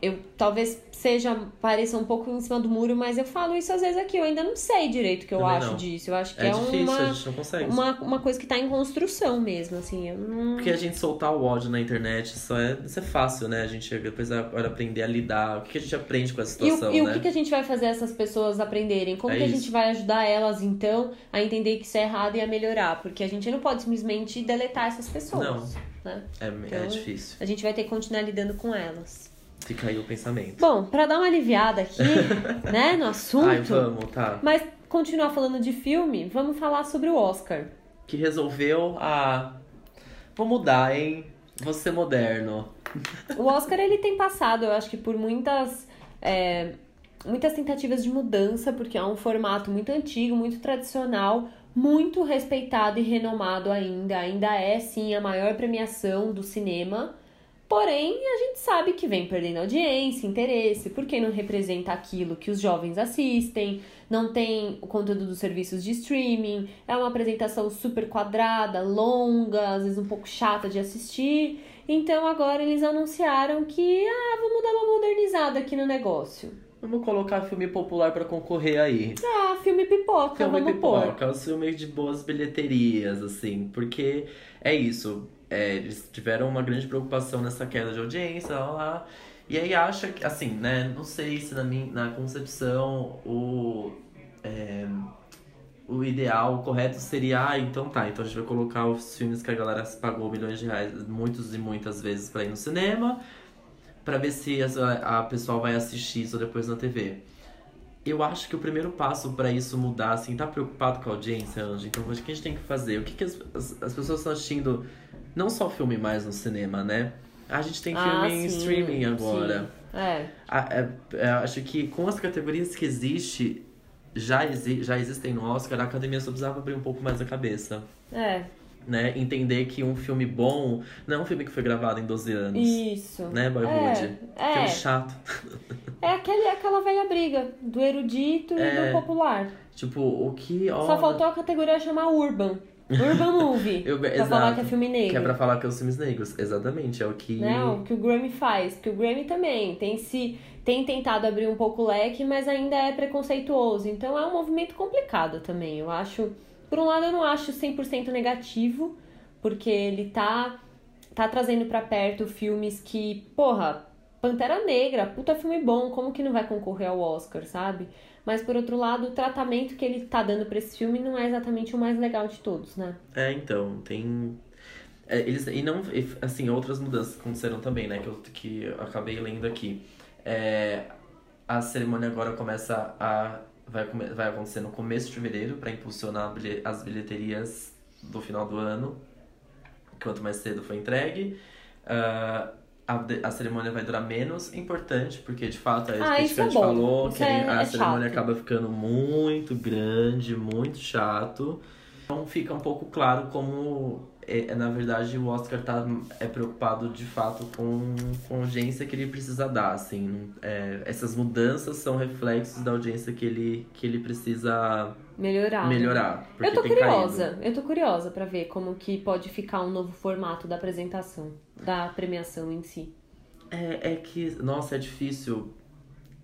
Eu talvez seja, pareça um pouco em cima do muro, mas eu falo isso às vezes aqui. Eu ainda não sei direito o que eu Também acho não. disso. Eu acho que É é, difícil, a uma, gente não consegue. uma, uma coisa que tá em construção mesmo, assim. Não... Porque a gente soltar o ódio na internet só é, isso é fácil, né? A gente depois agora aprender a lidar. O que a gente aprende com essa E, situação, o, e né? o que, a gente vai fazer essas pessoas aprenderem? Como É que a isso. gente vai ajudar elas, então, a entender que isso é errado e a melhorar? Porque a gente não pode simplesmente deletar essas pessoas. Né? É, é Então, difícil. A gente vai ter que continuar lidando com elas. Fica aí o pensamento. Bom, pra dar uma aliviada aqui, (laughs) né, no assunto. Ai, vamos, tá. Mas continuar falando de filme, vamos falar sobre o Oscar. Que resolveu a. Vou mudar, hein? Vou ser moderno. O Oscar ele tem passado, eu acho que por muitas é, muitas tentativas de mudança, porque é um formato muito antigo, muito tradicional, muito respeitado e renomado ainda. Ainda é sim a maior premiação do cinema. Porém, a gente sabe que vem perdendo audiência, interesse, porque não representa aquilo que os jovens assistem, não tem o conteúdo dos serviços de streaming, é uma apresentação super quadrada, longa, às vezes um pouco chata de assistir. Então agora eles anunciaram que, ah, vamos dar uma modernizada aqui no negócio. Vamos colocar filme popular pra concorrer aí. Ah, filme pipoca, Filme vamos pôr. pipoca, os filmes de boas bilheterias, assim, porque é isso. É, eles tiveram uma grande preocupação nessa queda de audiência, lá, lá. E aí acha que, assim, né? Não sei se na minha na concepção o. é, o ideal, o correto seria, ah, então tá, então a gente vai colocar os filmes que a galera pagou milhões de reais, muitos e muitas vezes pra ir no cinema, pra ver se a, a pessoa vai assistir isso depois na TV. Eu acho que o primeiro passo pra isso mudar, assim, tá preocupado com a audiência, Anjo? Então, o que a gente tem que fazer? O que, que as, as, as pessoas estão assistindo? Não só filme mais no cinema, né? A gente tem filme Ah, em sim, streaming agora. sim. É. A- é- é, acho que com as categorias que existe, já, exi já existem no Oscar, a academia só precisava abrir um pouco mais a cabeça. É, Né? Entender que um filme bom não é um filme que foi gravado em 12 anos. isso. Né, Boyhood? É, Filme é. chato. (laughs) É aquele, aquela velha briga do erudito e É. do popular. Tipo, o que. Só ó, faltou a categoria chamar Urban. Urban (laughs) Movie. Eu- pra exato. falar que é filme negro. Que é pra falar que é os filmes negros. Exatamente, é o que. né? O que o Grammy faz, que o Grammy também tem se tem tentado abrir um pouco o leque, mas ainda é preconceituoso. Então é um movimento complicado também. Eu acho, por um lado eu não acho 100% negativo, porque ele tá tá trazendo pra perto filmes que, porra, Pantera Negra, puta filme bom, como que não vai concorrer ao Oscar, sabe? Mas por outro lado, o tratamento que ele tá dando pra esse filme não é exatamente o mais legal de todos, né? É, então, tem. é, eles, e não. Assim, outras mudanças aconteceram também, né? Que eu, que eu acabei lendo aqui. É, a cerimônia agora começa a. Vai, vai acontecer no começo de fevereiro para impulsionar as bilheterias do final do ano. quanto mais cedo for entregue. Uh, a, a cerimônia vai durar menos, importante, porque de fato é Ah, que a é gente bom. falou, que a- é- a é cerimônia chato. acaba ficando muito grande, muito chato. Então fica um pouco claro como, é, na verdade, o Oscar tá, é preocupado de fato com, com a audiência que ele precisa dar. Assim, é, essas mudanças são reflexos da audiência que ele, que ele precisa Melhorar. né? melhorar. Eu tô curiosa, caído. eu tô curiosa pra ver como que pode ficar um novo formato da apresentação, da premiação em si. É, é que, nossa, é difícil,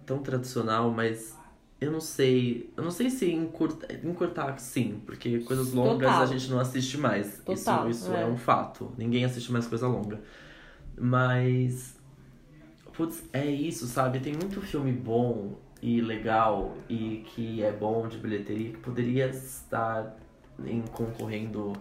tão tradicional, mas eu não sei. Eu não sei se encurtar, encurtar sim, porque coisas longas Total. a gente não assiste mais. Total, isso isso é. é. um fato. Ninguém assiste mais coisa longa. Mas. Putz, é isso, sabe? Tem muito filme bom e legal e que é bom de bilheteria que poderia estar em concorrendo.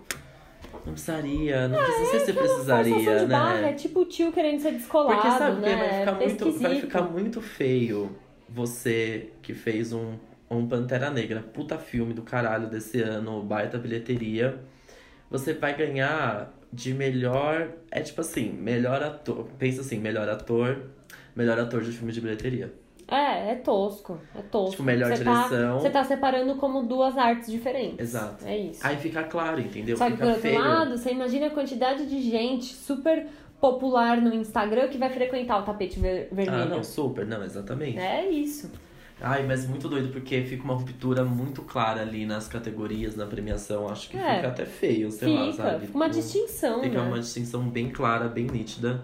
Não precisaria, não, precisa- não sei se Forçação precisaria, de barra, né? é tipo o tio querendo ser descolado, Porque sabe né? Vai ficar, É muito, vai ficar muito feio você que fez um, um Pantera Negra, puta filme do caralho desse ano, baita bilheteria. Você vai ganhar de melhor. É tipo assim, melhor ator. Pensa assim, melhor ator. Melhor ator de filme de bilheteria. É, é tosco, é tosco. Tipo, melhor você Tá, direção. você tá separando como duas artes diferentes. Exato. É isso. Aí fica claro, entendeu? Só que por fica outro feio. lado, você imagina a quantidade de gente super popular no Instagram que vai frequentar o tapete ver- Ah, vermelho. não, super, não, exatamente. É isso. Ai, mas muito doido, porque fica uma ruptura muito clara ali nas categorias, na premiação. Acho que É. fica até feio, sei lá, Fica, sabe? fica uma Tipo, distinção, Fica né? uma distinção bem clara, bem nítida.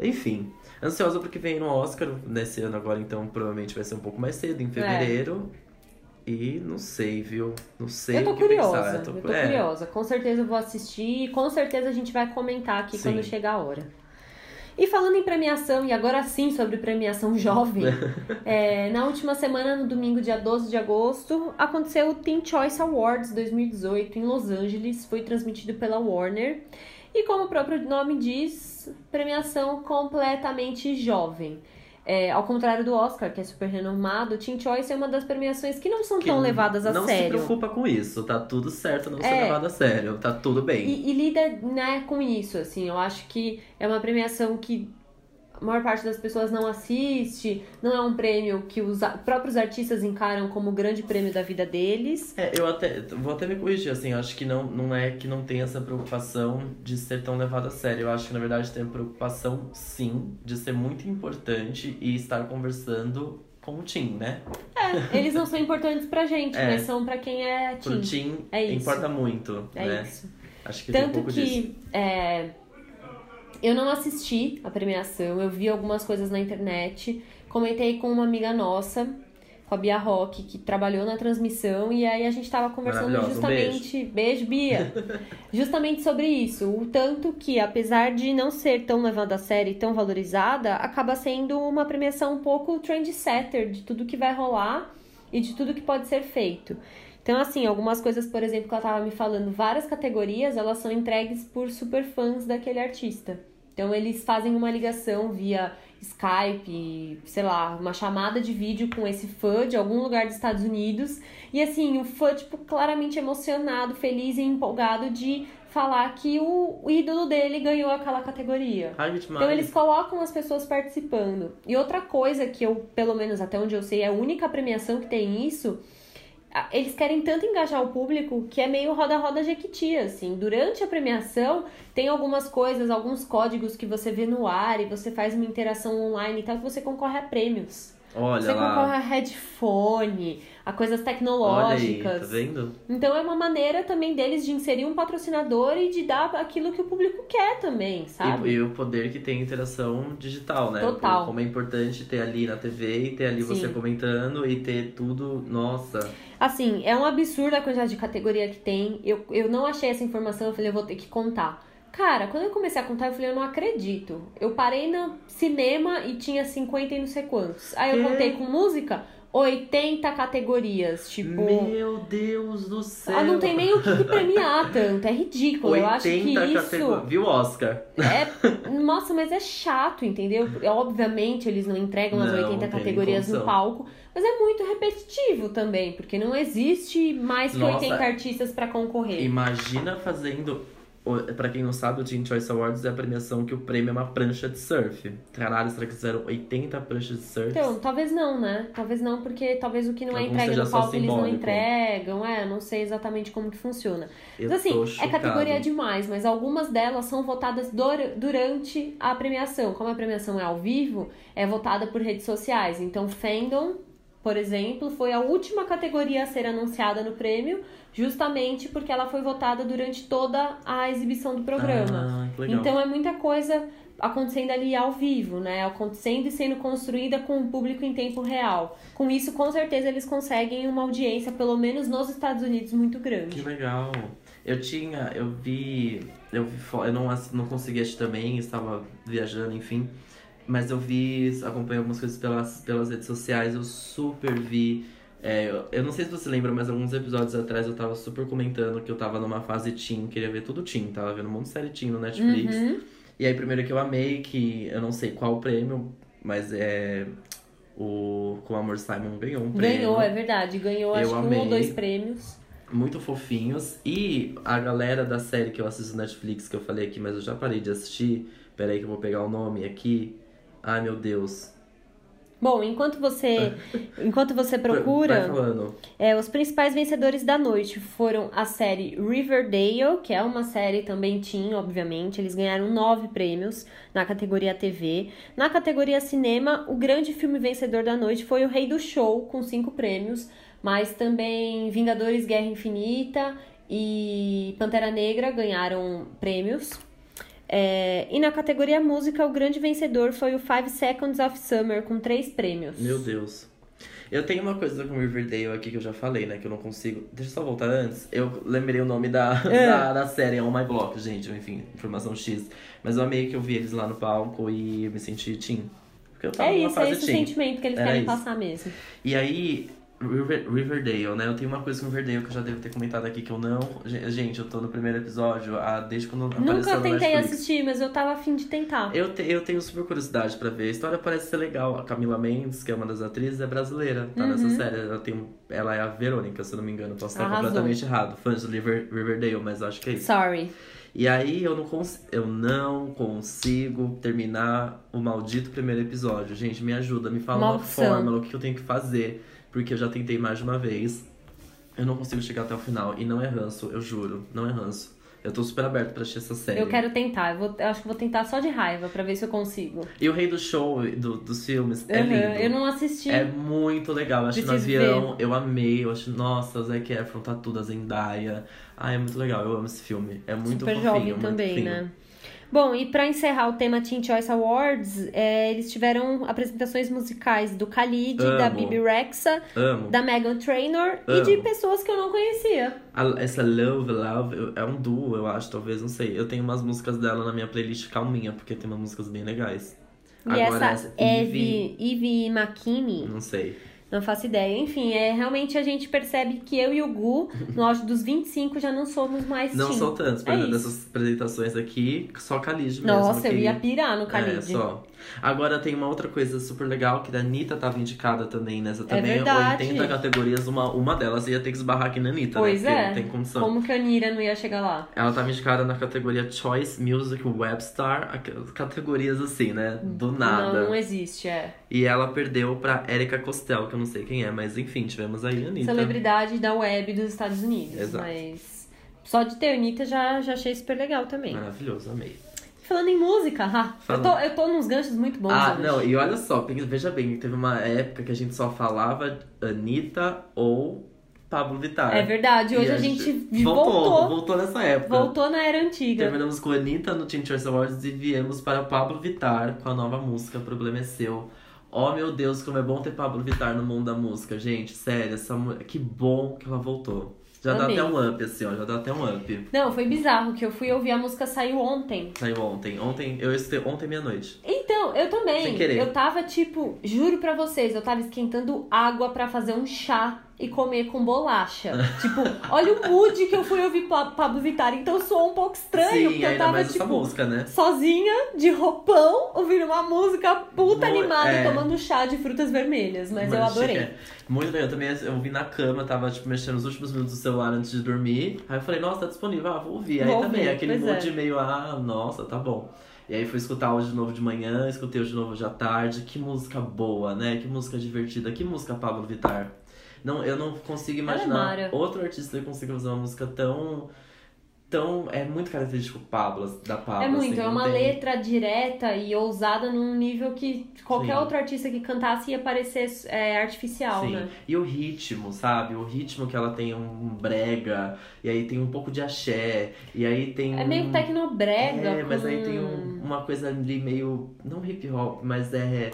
Enfim, ansiosa porque vem no Oscar nesse ano agora, então provavelmente vai ser um pouco mais cedo, em fevereiro. E não sei, viu? Não sei Eu tô o que curiosa, pensar. eu tô, é, curiosa. Com certeza eu vou assistir e com certeza a gente vai comentar aqui Sim. quando chegar a hora. E falando em premiação, e agora sim sobre premiação jovem, (laughs) é, na última semana, no domingo, dia 12 de agosto, aconteceu o Teen Choice Awards 2018 em Los Angeles, foi transmitido pela Warner. E como o próprio nome diz, premiação completamente jovem. É, ao contrário do Oscar, que é super renomado, o Teen Choice é uma das premiações que não são que tão levadas a não sério. se preocupa com isso, tá tudo certo não ser É. levado a sério, tá tudo bem. E, e lida né, com isso, assim. Eu acho que é uma premiação que a maior parte das pessoas não assiste, não é um prêmio que os próprios artistas encaram como o grande prêmio da vida deles. É, eu até vou até me corrigir, assim, acho que não, não é que não tem essa preocupação de ser tão levado a sério. Eu acho que na verdade tem a preocupação sim de ser muito importante e estar conversando com o Tim, né? É, eles não são importantes pra gente, É. mas são pra quem é Pro teen. Tim É isso. importa muito, É né? isso. Acho que tem um Tanto pouco disso. que é, eu não assisti a premiação, eu vi algumas coisas na internet, comentei com uma amiga nossa, com a Bia Rock, que trabalhou na transmissão, e aí a gente tava conversando Maravilhosa, um justamente. beijo, Bia! (laughs) justamente sobre isso. O tanto que, apesar de não ser tão levada a sério e tão valorizada, acaba sendo uma premiação um pouco trendsetter de tudo que vai rolar e de tudo que pode ser feito. Então, assim, algumas coisas, por exemplo, que ela tava me falando, várias categorias, elas são entregues por super fãs daquele artista. Então, eles fazem uma ligação via Skype, sei lá, uma chamada de vídeo com esse fã de algum lugar dos Estados Unidos. E, assim, o fã, tipo, claramente emocionado, feliz e empolgado de falar que o, o ídolo dele ganhou aquela categoria. Ai. Então eles colocam as pessoas participando. E outra coisa que eu, pelo menos até onde eu sei, é a única premiação que tem isso. A- Eles querem tanto engajar o público que é meio roda-roda jequiti, assim. Durante a premiação, tem algumas coisas, alguns códigos que você vê no ar e você faz uma interação online e tal, que você concorre a prêmios. Olha você lá. concorre a headphone, a coisas Olha aí, tecnológicas. tá vendo? Então é uma maneira também deles de inserir um patrocinador e de dar aquilo que o público quer também, sabe? E, e o poder que tem interação digital, né? Total. Como é importante ter ali na TV e ter ali você Sim. comentando e ter tudo. Nossa. Assim, é um absurdo a quantidade de categoria que tem. Eu, eu não achei essa informação, eu falei, eu vou ter que contar. Cara, quando eu comecei a contar, eu falei, eu não acredito. Eu parei no cinema e tinha 50 e não sei quantos. Aí eu contei com música, 80 categorias. Tipo. Meu Deus do céu. Ah, não tem nem o que premiar tanto. É ridículo. Eu acho que 80 isso. Viu, Oscar? É, nossa, mas é chato, entendeu? Obviamente eles não entregam as Não, 80 tem nem categorias no palco, mas é muito repetitivo também, porque não existe mais que Nossa. 80 artistas pra concorrer. Imagina fazendo pra quem não sabe, o Teen Choice Awards é a premiação que o prêmio é uma prancha de surf. Caralho, será que fizeram 80 pranchas de surf? Então, talvez não, né? Talvez não, porque talvez o que não é Algum entregue no palco eles não entregam, é, não sei exatamente como que funciona. Eu Mas assim, é categoria demais, mas algumas delas são votadas dor- durante a premiação. Como a premiação é ao vivo, é votada por redes sociais. Então, Fandom, por exemplo, foi a última categoria a ser anunciada no prêmio, justamente porque ela foi votada durante toda a exibição do programa. Ah, que. Então é muita coisa acontecendo ali ao vivo, né? Acontecendo e sendo construída com o público em tempo real. Com isso, com certeza, eles conseguem uma audiência, pelo menos nos Estados Unidos, muito Que grande. legal. Eu tinha, eu vi, eu vi, eu não, não consegui assistir também, estava viajando, enfim. Mas eu vi, acompanhei algumas coisas pelas, pelas redes sociais, eu super vi. é, eu, eu não sei se você lembra, mas alguns episódios atrás eu tava super comentando que eu tava numa fase teen, queria ver tudo teen, tava vendo um monte de série teen no Netflix. Uhum. E aí, primeiro que eu amei, que eu não sei qual prêmio, mas é. O Com Amor Simon ganhou um prêmio. Ganhou, é verdade. Ganhou, Eu acho que um ou dois prêmios. muito fofinhos. E a galera da série que eu assisto no Netflix, que eu falei aqui, mas eu já parei de assistir. Peraí que eu vou pegar o nome aqui. Ai, meu Deus. Bom, enquanto você, (laughs) enquanto você procura, é, os principais vencedores da noite foram a série Riverdale, que é uma série também teen, obviamente. Eles ganharam nove prêmios na categoria TV. Na categoria cinema, o grande filme vencedor da noite foi O Rei do Show, com cinco prêmios. Mas também Vingadores Guerra Infinita e Pantera Negra ganharam prêmios. É, e na categoria música, o grande vencedor foi o Five Seconds of Summer, com três prêmios. Meu Deus. Eu tenho uma coisa com Riverdale aqui que eu já falei, né? Que eu não consigo. Deixa eu só voltar antes. Eu lembrei o nome da, (laughs) É. da, da série, On My Block, gente. Enfim, informação X. Mas eu amei que eu vi eles lá no palco e eu me senti teen. Porque eu tava É isso, é esse teen. sentimento que eles Era querem isso. passar mesmo. E aí, River- Riverdale, né? Eu tenho uma coisa com Riverdale que eu já devo ter comentado aqui que eu não. Ge- Gente, eu tô no primeiro episódio, ah, desde quando apareceu Nunca tentei Netflix. assistir, mas eu tava afim de tentar. Eu, te- eu tenho super curiosidade pra ver. A história parece ser legal. A Camila Mendes, que é uma das atrizes, é brasileira. Tá nessa Uhum. série. Ela, tem, ela é a Verônica, se eu não me engano. Posso estar Arrasou. completamente errado. Fãs do River, Riverdale, mas eu acho que é isso. Sorry. E aí eu não, cons eu não consigo terminar o maldito primeiro episódio. Gente, me ajuda, me fala uma fórmula, o que eu tenho que fazer. Porque eu já tentei mais de uma vez. Eu não consigo chegar até o final. E não é ranço, eu juro. Não é ranço. Eu tô super aberto pra assistir essa série. Eu quero tentar. Eu, vou, eu acho que vou tentar só de raiva pra ver se eu consigo. E o Rei do Show, do, dos filmes, é lindo. Eu não assisti. É muito legal. Eu acho que no avião eu amei. Eu acho, nossa, o Zac Efron tá tudo, a Zendaya. Ah, é muito legal. Eu amo esse filme. É muito Super fofinho, jovem muito também, fino. né? Bom, e pra encerrar o tema Teen Choice Awards, é, eles tiveram apresentações musicais do Khalid, da Amo. Bibi Rexa, Amo. da Megan Trainor e Amo. de pessoas que eu não conhecia. A- essa Love, Love, é um duo, eu acho, talvez, não sei. Eu tenho umas músicas dela na minha playlist calminha, porque tem umas músicas bem legais. E essa Eve, Eve McKinney, Não sei. Não faço ideia. Enfim, é, realmente a gente percebe que eu e o Gu, no auge dos 25, já não somos mais Não são tantos, por É exemplo, dessas apresentações aqui, só Khalid mesmo. Nossa, eu que- ia pirar no Khalid. É, só. Agora tem uma outra coisa super legal, que a Anitta tava indicada também nessa também. É verdade. 80 categorias, uma, uma delas ia ter que esbarrar aqui na Anitta, Pois né? Porque é. não tem condição. Como que a Nira não ia chegar lá? Ela tava indicada na categoria Choice Music Webstar, aquelas categorias assim, né? Do nada. Não, não existe, é. E ela perdeu pra Erika Costel, que eu não sei quem é, mas enfim, tivemos aí a Anitta. Celebridade da web dos Estados Unidos. Exato. Mas só de ter a Anitta já, já achei super legal também. Maravilhoso, amei. Falando em música, ha, eu, tô, eu tô nos ganchos muito bons Ah, hoje. não, e olha só, veja bem, teve uma época que a gente só falava Anitta ou Pablo Vittar. É verdade, hoje E a gente voltou, voltou, voltou nessa época. voltou na era antiga. Terminamos com a Anitta no Teen Choice Awards e viemos para Pablo Vittar com a nova música Problema é Seu. Oh meu Deus, como é bom ter Pablo Vittar no mundo da música, gente. Sério, essa que bom que ela voltou. Já Amei. dá até um up, assim, ó. Já dá até um up. Não, foi bizarro que eu fui ouvir a música saiu ontem. Saiu ontem. Ontem, eu escutei ontem meia-noite. Então, eu também. Sem querer. Eu tava tipo, juro pra vocês, eu tava esquentando água pra fazer um chá e comer com bolacha. tipo, olha o mood que eu fui ouvir Pa- Pablo Vittar. Então soou um pouco estranho, Sim, porque eu tava, mais tipo, essa música, né? sozinha, de roupão, ouvindo uma música puta animada, é. tomando chá de frutas vermelhas. Mas eu adorei. é. Muito legal. Eu também eu vi na cama, tava tipo, mexendo nos últimos minutos do celular antes de dormir. Aí eu falei, nossa, tá disponível, ah, vou ouvir. Aí Vou também, ouvir, aquele mood é. meio, ah, nossa, tá bom. E aí fui escutar hoje de novo de manhã, escutei hoje de novo hoje à tarde. Que música boa, né? Que música divertida. Que música Pablo Vittar. Não, eu não consigo é imaginar mara. outro artista que consiga fazer uma música tão. tão. É muito característico Pablo, da Pablo. É muito, assim, é uma tem- letra direta e ousada num nível que qualquer Sim. outro artista que cantasse ia parecer é, artificial, Sim. né? E o ritmo, sabe? O ritmo que ela tem um brega, e aí tem um pouco de axé, e aí tem. É meio um- tecnobrega. É, mas com- aí tem um- uma coisa ali meio. Não hip hop, mas é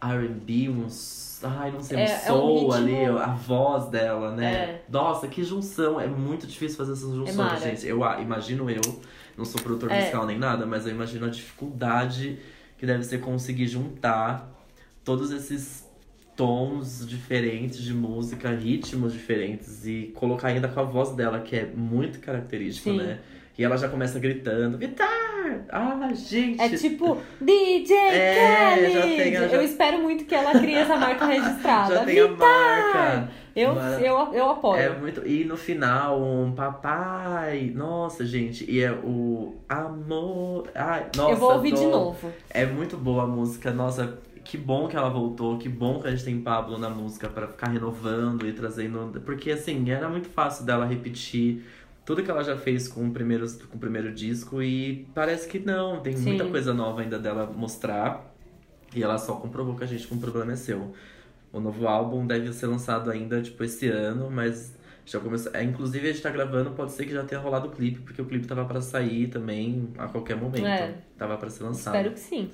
RB, uns. Ai, não sei, um É- é um ali, a voz dela, né? É. Nossa, que junção! É muito difícil fazer essas junções, mara. gente. Eu ah, imagino eu, não sou produtor É. musical nem nada, mas eu imagino a dificuldade que deve ser conseguir juntar todos esses tons diferentes de música, ritmos diferentes e colocar ainda com a voz dela, que é muito característica, Sim. né? E ela já começa gritando, Vitar! Ah, gente! É tipo DJ É, Khaled! já tem a- já- Eu espero muito que ela crie essa marca (laughs) registrada. já tem a marca! Eu, eu, eu apoio. É muito. E no final, um papai. Nossa, gente. E é o amor. Ai, nossa. eu vou ouvir tô- de novo. É muito boa a música. Nossa, que bom que ela voltou. Que bom que a gente tem Pablo na música pra ficar renovando e trazendo. Porque assim, era muito fácil dela repetir tudo que ela já fez com o primeiro, com o primeiro disco. E parece que não. Tem Sim. muita coisa nova ainda dela mostrar. E ela só comprovou que a gente com o problema é seu. O novo álbum deve ser lançado ainda, tipo, esse ano, mas já começou. É, inclusive, a gente tá gravando, pode ser que já tenha rolado o clipe, porque o clipe tava pra sair também a qualquer momento. É. Tava pra ser lançado. Espero que sim.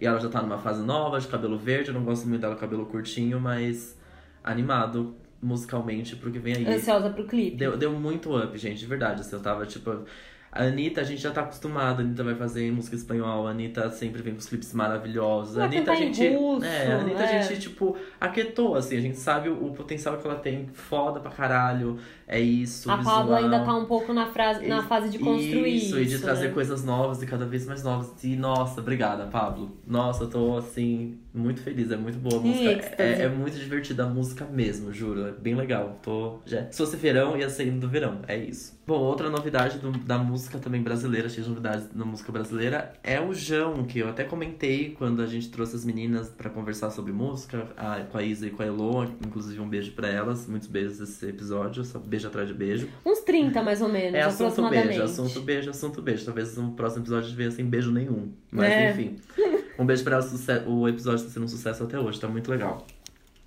E ela já tá numa fase nova, de cabelo verde. Eu não gosto muito dela cabelo curtinho, mas animado musicalmente pro que vem aí. Ansiosa pro clipe. Deu, deu muito up, gente, de verdade. Assim, eu tava, tipo. A Anitta, a gente já tá acostumado. A Anitta vai fazer música espanhol. A Anitta sempre vem com os clipes maravilhosos. A Vai Anitta, a cantar em gente. russo, é, a Anitta, é. a gente, tipo, aquietou, assim. A gente sabe o, o potencial que ela tem. Foda pra caralho. É isso. A. Pablo ainda tá um pouco na, frase, na fase de construir isso. Isso, e de trazer né? coisas novas e cada vez mais novas. E nossa, obrigada, Pablo. Nossa, eu tô assim, muito feliz. É muito boa a música. êxtase. É, é muito divertida a música mesmo, juro. É bem legal. Tô, já... Se fosse verão, ia ser do verão. É isso. Bom, outra novidade do- da música também brasileira, cheia de novidades na música brasileira, é o Jão, que eu até comentei quando a gente trouxe as meninas pra conversar sobre música, a, com a Isa e com a Elo. Inclusive, um beijo pra elas. Muitos beijos nesse episódio. Só beijo atrás de beijo. Uns 30, mais ou menos, É assunto beijo, assunto beijo, assunto beijo. Talvez no próximo episódio venha sem beijo nenhum. Mas É. enfim. Um beijo pra ela, o episódio tá sendo um sucesso até hoje, tá muito legal.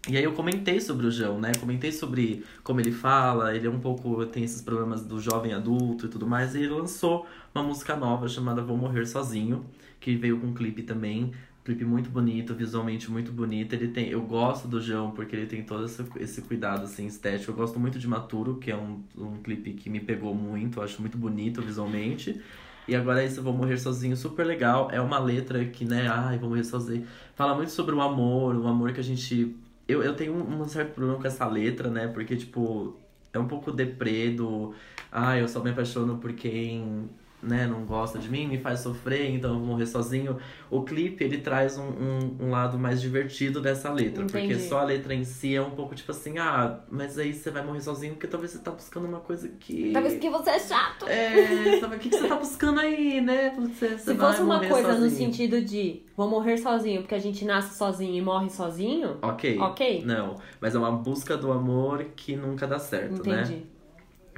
E aí eu comentei sobre o João, né? Comentei sobre como ele fala, ele é um pouco. tem esses problemas do jovem adulto e tudo mais. E ele lançou uma música nova chamada Vou Morrer Sozinho, que veio com um clipe também. Clipe muito bonito, visualmente muito bonito. Ele tem, eu gosto do João porque ele tem todo esse, esse cuidado assim estético. Eu gosto muito de Maturo, que é um, um clipe que me pegou muito, eu acho muito bonito visualmente. E agora esse Vou Morrer Sozinho, super legal. É uma letra que, né, ai, vou morrer sozinho. Fala muito sobre o amor, o amor que a gente. Eu, eu tenho um, certo problema com essa letra, né? Porque, tipo, é um pouco deprê do. Ah, eu só me apaixono por quem né, não gosta de mim, me faz sofrer, então eu vou morrer sozinho. O clipe, ele traz um, um, um lado mais divertido dessa letra. Entendi. Porque só a letra em si é um pouco tipo assim, ah, mas aí você vai morrer sozinho porque talvez você tá buscando uma coisa que. Talvez que você é chato. É, sabe, o que, que você tá buscando aí, né? Você, você Se fosse uma coisa no sozinho. sentido de vou morrer sozinho porque a gente nasce sozinho e morre sozinho, Ok. ok? Não, mas é uma busca do amor que nunca dá certo, né? Entendi.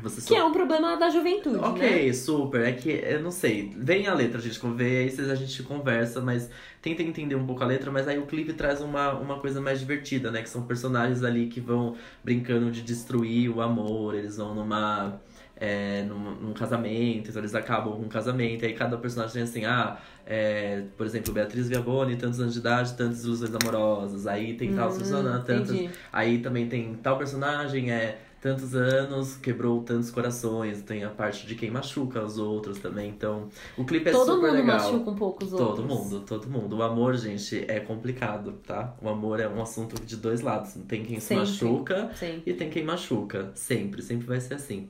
Você só Que é um problema da juventude, né? Ok, super. É que eu não sei. Vem a letra, a gente vê, aí a gente conversa, mas tenta entender um pouco a letra, mas aí o clipe traz uma, uma coisa mais divertida, né? Que são personagens ali que vão brincando de destruir o amor, eles vão numa. É, num, num casamento, então eles acabam com um casamento, aí cada personagem tem assim, ah, é, por exemplo, Beatriz Viaboni, tantos anos de idade, tantas ilusões amorosas, aí tem tal Hum, Susana, tantas. entendi. Aí também tem tal personagem, é tantos anos, quebrou tantos corações. Tem a parte de quem machuca os outros também. Então, o clipe é Todo super mundo legal. machuca um pouco os outros. Todo mundo, todo mundo. O amor, gente, é complicado, tá? O amor é um assunto de dois lados. Tem quem se Sempre. machuca Sim. e tem quem machuca. Sempre, sempre vai ser assim.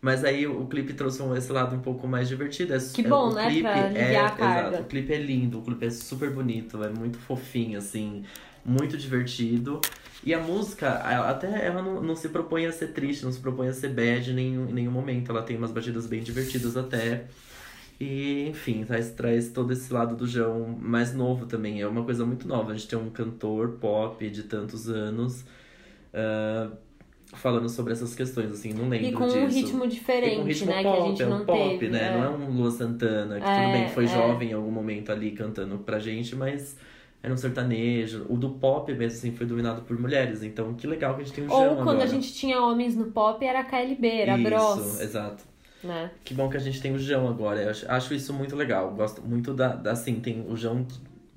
Mas aí o clipe trouxe esse lado um pouco mais divertido. É, Que é- bom, o né, Clipe pra é, aliviar a carga. Exato, o clipe é lindo, o clipe é super bonito, é muito fofinho, assim, muito divertido. E a música, ela- até ela não, não se propõe a ser triste, não se propõe a ser bad em nenhum, em nenhum momento. Ela tem umas batidas bem divertidas até. E, enfim, traz, traz todo esse lado do João mais novo também. É uma coisa muito nova. A gente tem um cantor pop de tantos anos ah, falando sobre essas questões, assim, não lembro E com disso. um ritmo diferente, um ritmo né? pop, que a gente é um não pop, teve. né? é. Não é um Lua Santana, que É, tudo bem, foi é. jovem em algum momento ali cantando pra gente, mas era um sertanejo. O do pop mesmo, assim, foi dominado por mulheres. Então, que legal que a gente tem o Ou quando agora. a gente tinha homens no pop, era KLB, era Isso, Bros. exato. Né? Que bom que a gente tem o João agora. Eu acho, acho isso muito legal. Gosto muito da, da assim, tem o João,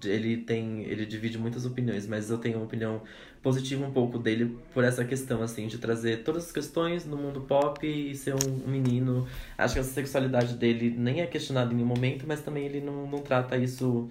ele tem, ele divide muitas opiniões, mas eu tenho uma opinião positiva um pouco dele por essa questão assim de trazer todas as questões no mundo pop e ser um, um menino. Acho que a sexualidade dele nem é questionada em nenhum momento, mas também ele não, não trata isso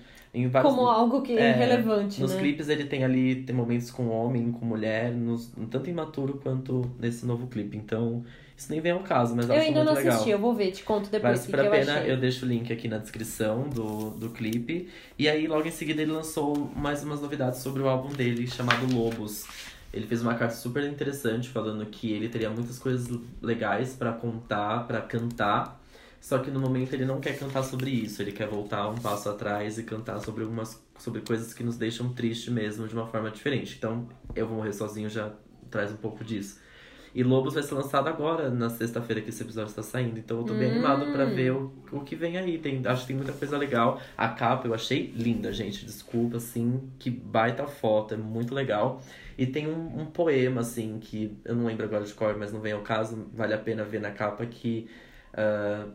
vários Como algo que é É, relevante, nos né? clipes ele tem ali tem momentos com homem, com mulher, nos, tanto imaturo quanto nesse novo clipe. Então, isso nem vem ao caso, mas Eu acho ainda muito não legal. assisti, eu vou ver, te conto depois Vale super a eu pena, achei. eu deixo o link aqui na descrição do, do clipe. E aí, logo em seguida, ele lançou mais umas novidades sobre o álbum dele, chamado Lobos. Ele fez uma carta super interessante, falando que ele teria muitas coisas legais pra contar, pra cantar. Só que no momento ele não quer cantar sobre isso, ele quer voltar um passo atrás e cantar sobre algumas sobre coisas que nos deixam tristes mesmo de uma forma diferente. Então, Eu Vou Morrer Sozinho já traz um pouco disso. E Lobos vai ser lançado agora, na sexta-feira que esse episódio está saindo. Então eu tô bem Hum. animado pra ver o, o que vem aí. Tem, acho que tem muita coisa legal. A capa eu achei linda, gente. Desculpa, assim, que baita foto, é muito legal. E tem um, um poema, assim, que eu não lembro agora de cor, mas não vem ao caso, vale a pena ver na capa, que ah,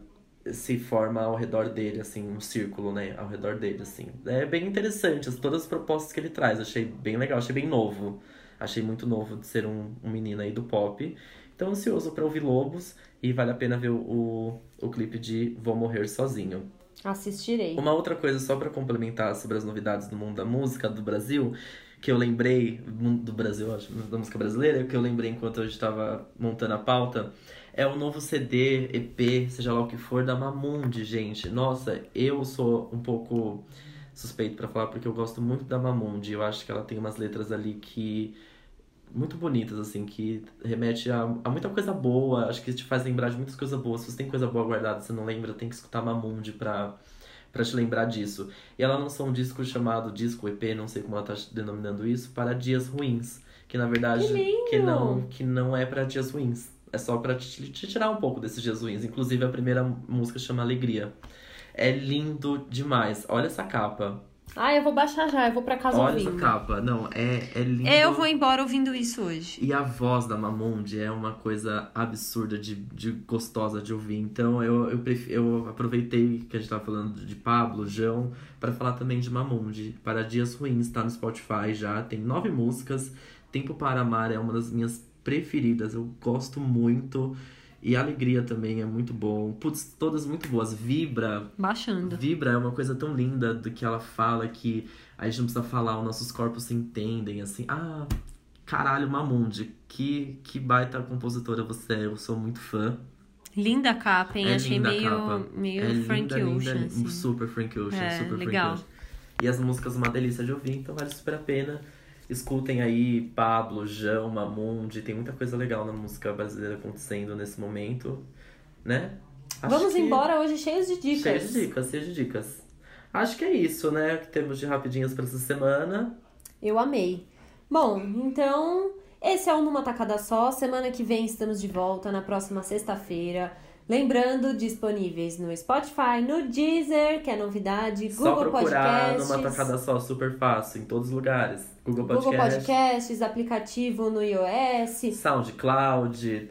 se forma ao redor dele, assim, um círculo, né? Ao redor dele, assim. É bem interessante, as- todas as propostas que ele traz. Achei bem legal, achei bem novo. Achei muito novo de ser um, um menino aí do pop. Então, ansioso pra ouvir Lobos e vale a pena ver o, o, o clipe de Vou Morrer Sozinho. Assistirei. Uma outra coisa, só pra complementar sobre as novidades do mundo da música do Brasil, que eu lembrei, do Brasil, acho, da música brasileira, que eu lembrei enquanto eu estava montando a pauta, é o novo CD, EP, seja lá o que for, da Mamundi, gente. Nossa, eu sou um pouco suspeito pra falar porque eu gosto muito da Mamundi. Eu acho que ela tem umas letras ali que muito bonitas, assim, que remete a, a muita coisa boa. Acho que te faz lembrar de muitas coisas boas. Se você tem coisa boa guardada você não lembra, tem que escutar Mamundi pra, pra te lembrar disso. E ela lançou um disco chamado Disco EP, não sei como ela tá denominando isso, para dias ruins. Que na verdade Que lindo! que não, que não é para dias ruins. É só pra te, te tirar um pouco desses dias ruins. Inclusive a primeira música chama Alegria. É lindo demais. Olha essa capa. Ah, eu vou baixar já, eu vou pra casa Olha ouvindo. essa capa. Não, é, é lindo. Eu vou embora ouvindo isso hoje. E a voz da Mamundi é uma coisa absurda de, de gostosa de ouvir. Então eu, eu, pref... eu aproveitei que a gente tava falando de Pablo, João, para falar também de Mamundi. Para Dias Ruins, tá no Spotify já. Tem nove músicas. Tempo para Amar é uma das minhas preferidas. Eu gosto muito. E Alegria também é muito bom. Putz, todas muito boas. Vibra, Baixando. Vibra é uma coisa tão linda do que ela fala que a gente não precisa falar, os nossos corpos se entendem, assim. Ah, caralho, Mamundi, que, que baita compositora você é, eu sou muito fã. Linda capa, hein? É Achei meio, capa. meio é Frank linda, Ocean, linda, assim. super Frank Ocean, É, super legal. Frank Ocean. E as músicas uma delícia de ouvir, então vale super a pena. Escutem aí Pablo, João, Mamundi, tem muita coisa legal na música brasileira acontecendo nesse momento, né? Acho Vamos que- embora hoje cheios de dicas. Cheio de dicas, cheio de dicas. Acho que é isso, né? Que temos de rapidinhas pra essa semana. Eu amei. Bom, então, esse é o Numa Tacada Só. Semana que vem estamos de volta, na próxima sexta-feira. Lembrando, disponíveis no Spotify, no Deezer, que é novidade, Só Google procurar Podcasts, numa tacada só, super fácil, em todos os lugares. Google Podcast, Google Podcasts, aplicativo no iOS, SoundCloud,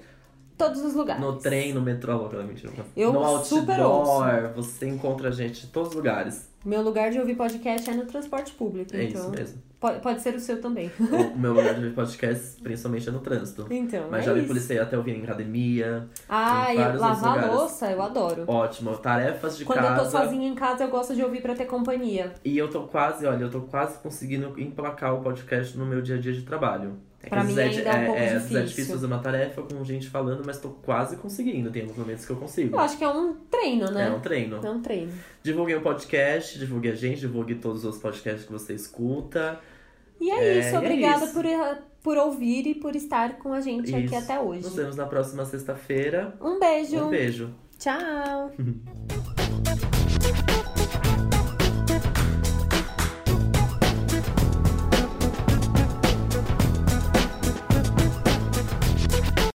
todos os lugares. no trem, no metrô, mentira. Eu no super outdoor, você encontra a gente em todos os lugares. Meu lugar de ouvir podcast é no transporte público, É então isso mesmo. Pode, pode ser o seu também. o (laughs) meu lugar de ouvir podcast, principalmente, é no trânsito. Então, Mas é já me policiei até ouvir em academia. Ah, em e lavar lugares. louça, eu adoro. Ótimo. Tarefas de Quando casa. eu tô sozinha em casa, eu gosto de ouvir pra ter companhia. E eu tô quase, olha, eu tô quase conseguindo emplacar o podcast no meu dia a dia de trabalho. É Pra às mim vezes ainda é um pouco às vezes difícil. é difícil fazer uma tarefa com gente falando, mas tô quase conseguindo. Tem alguns momentos que eu consigo. Eu acho que é um treino, né? É um treino. É um treino. Divulguei o podcast, divulguei a gente, divulguei todos os podcasts que você escuta. E é, É, isso, é obrigada isso. Por, por ouvir e por estar com a gente aqui Isso. até hoje. Nos vemos na próxima sexta-feira. Um beijo. Um beijo. Tchau. (laughs)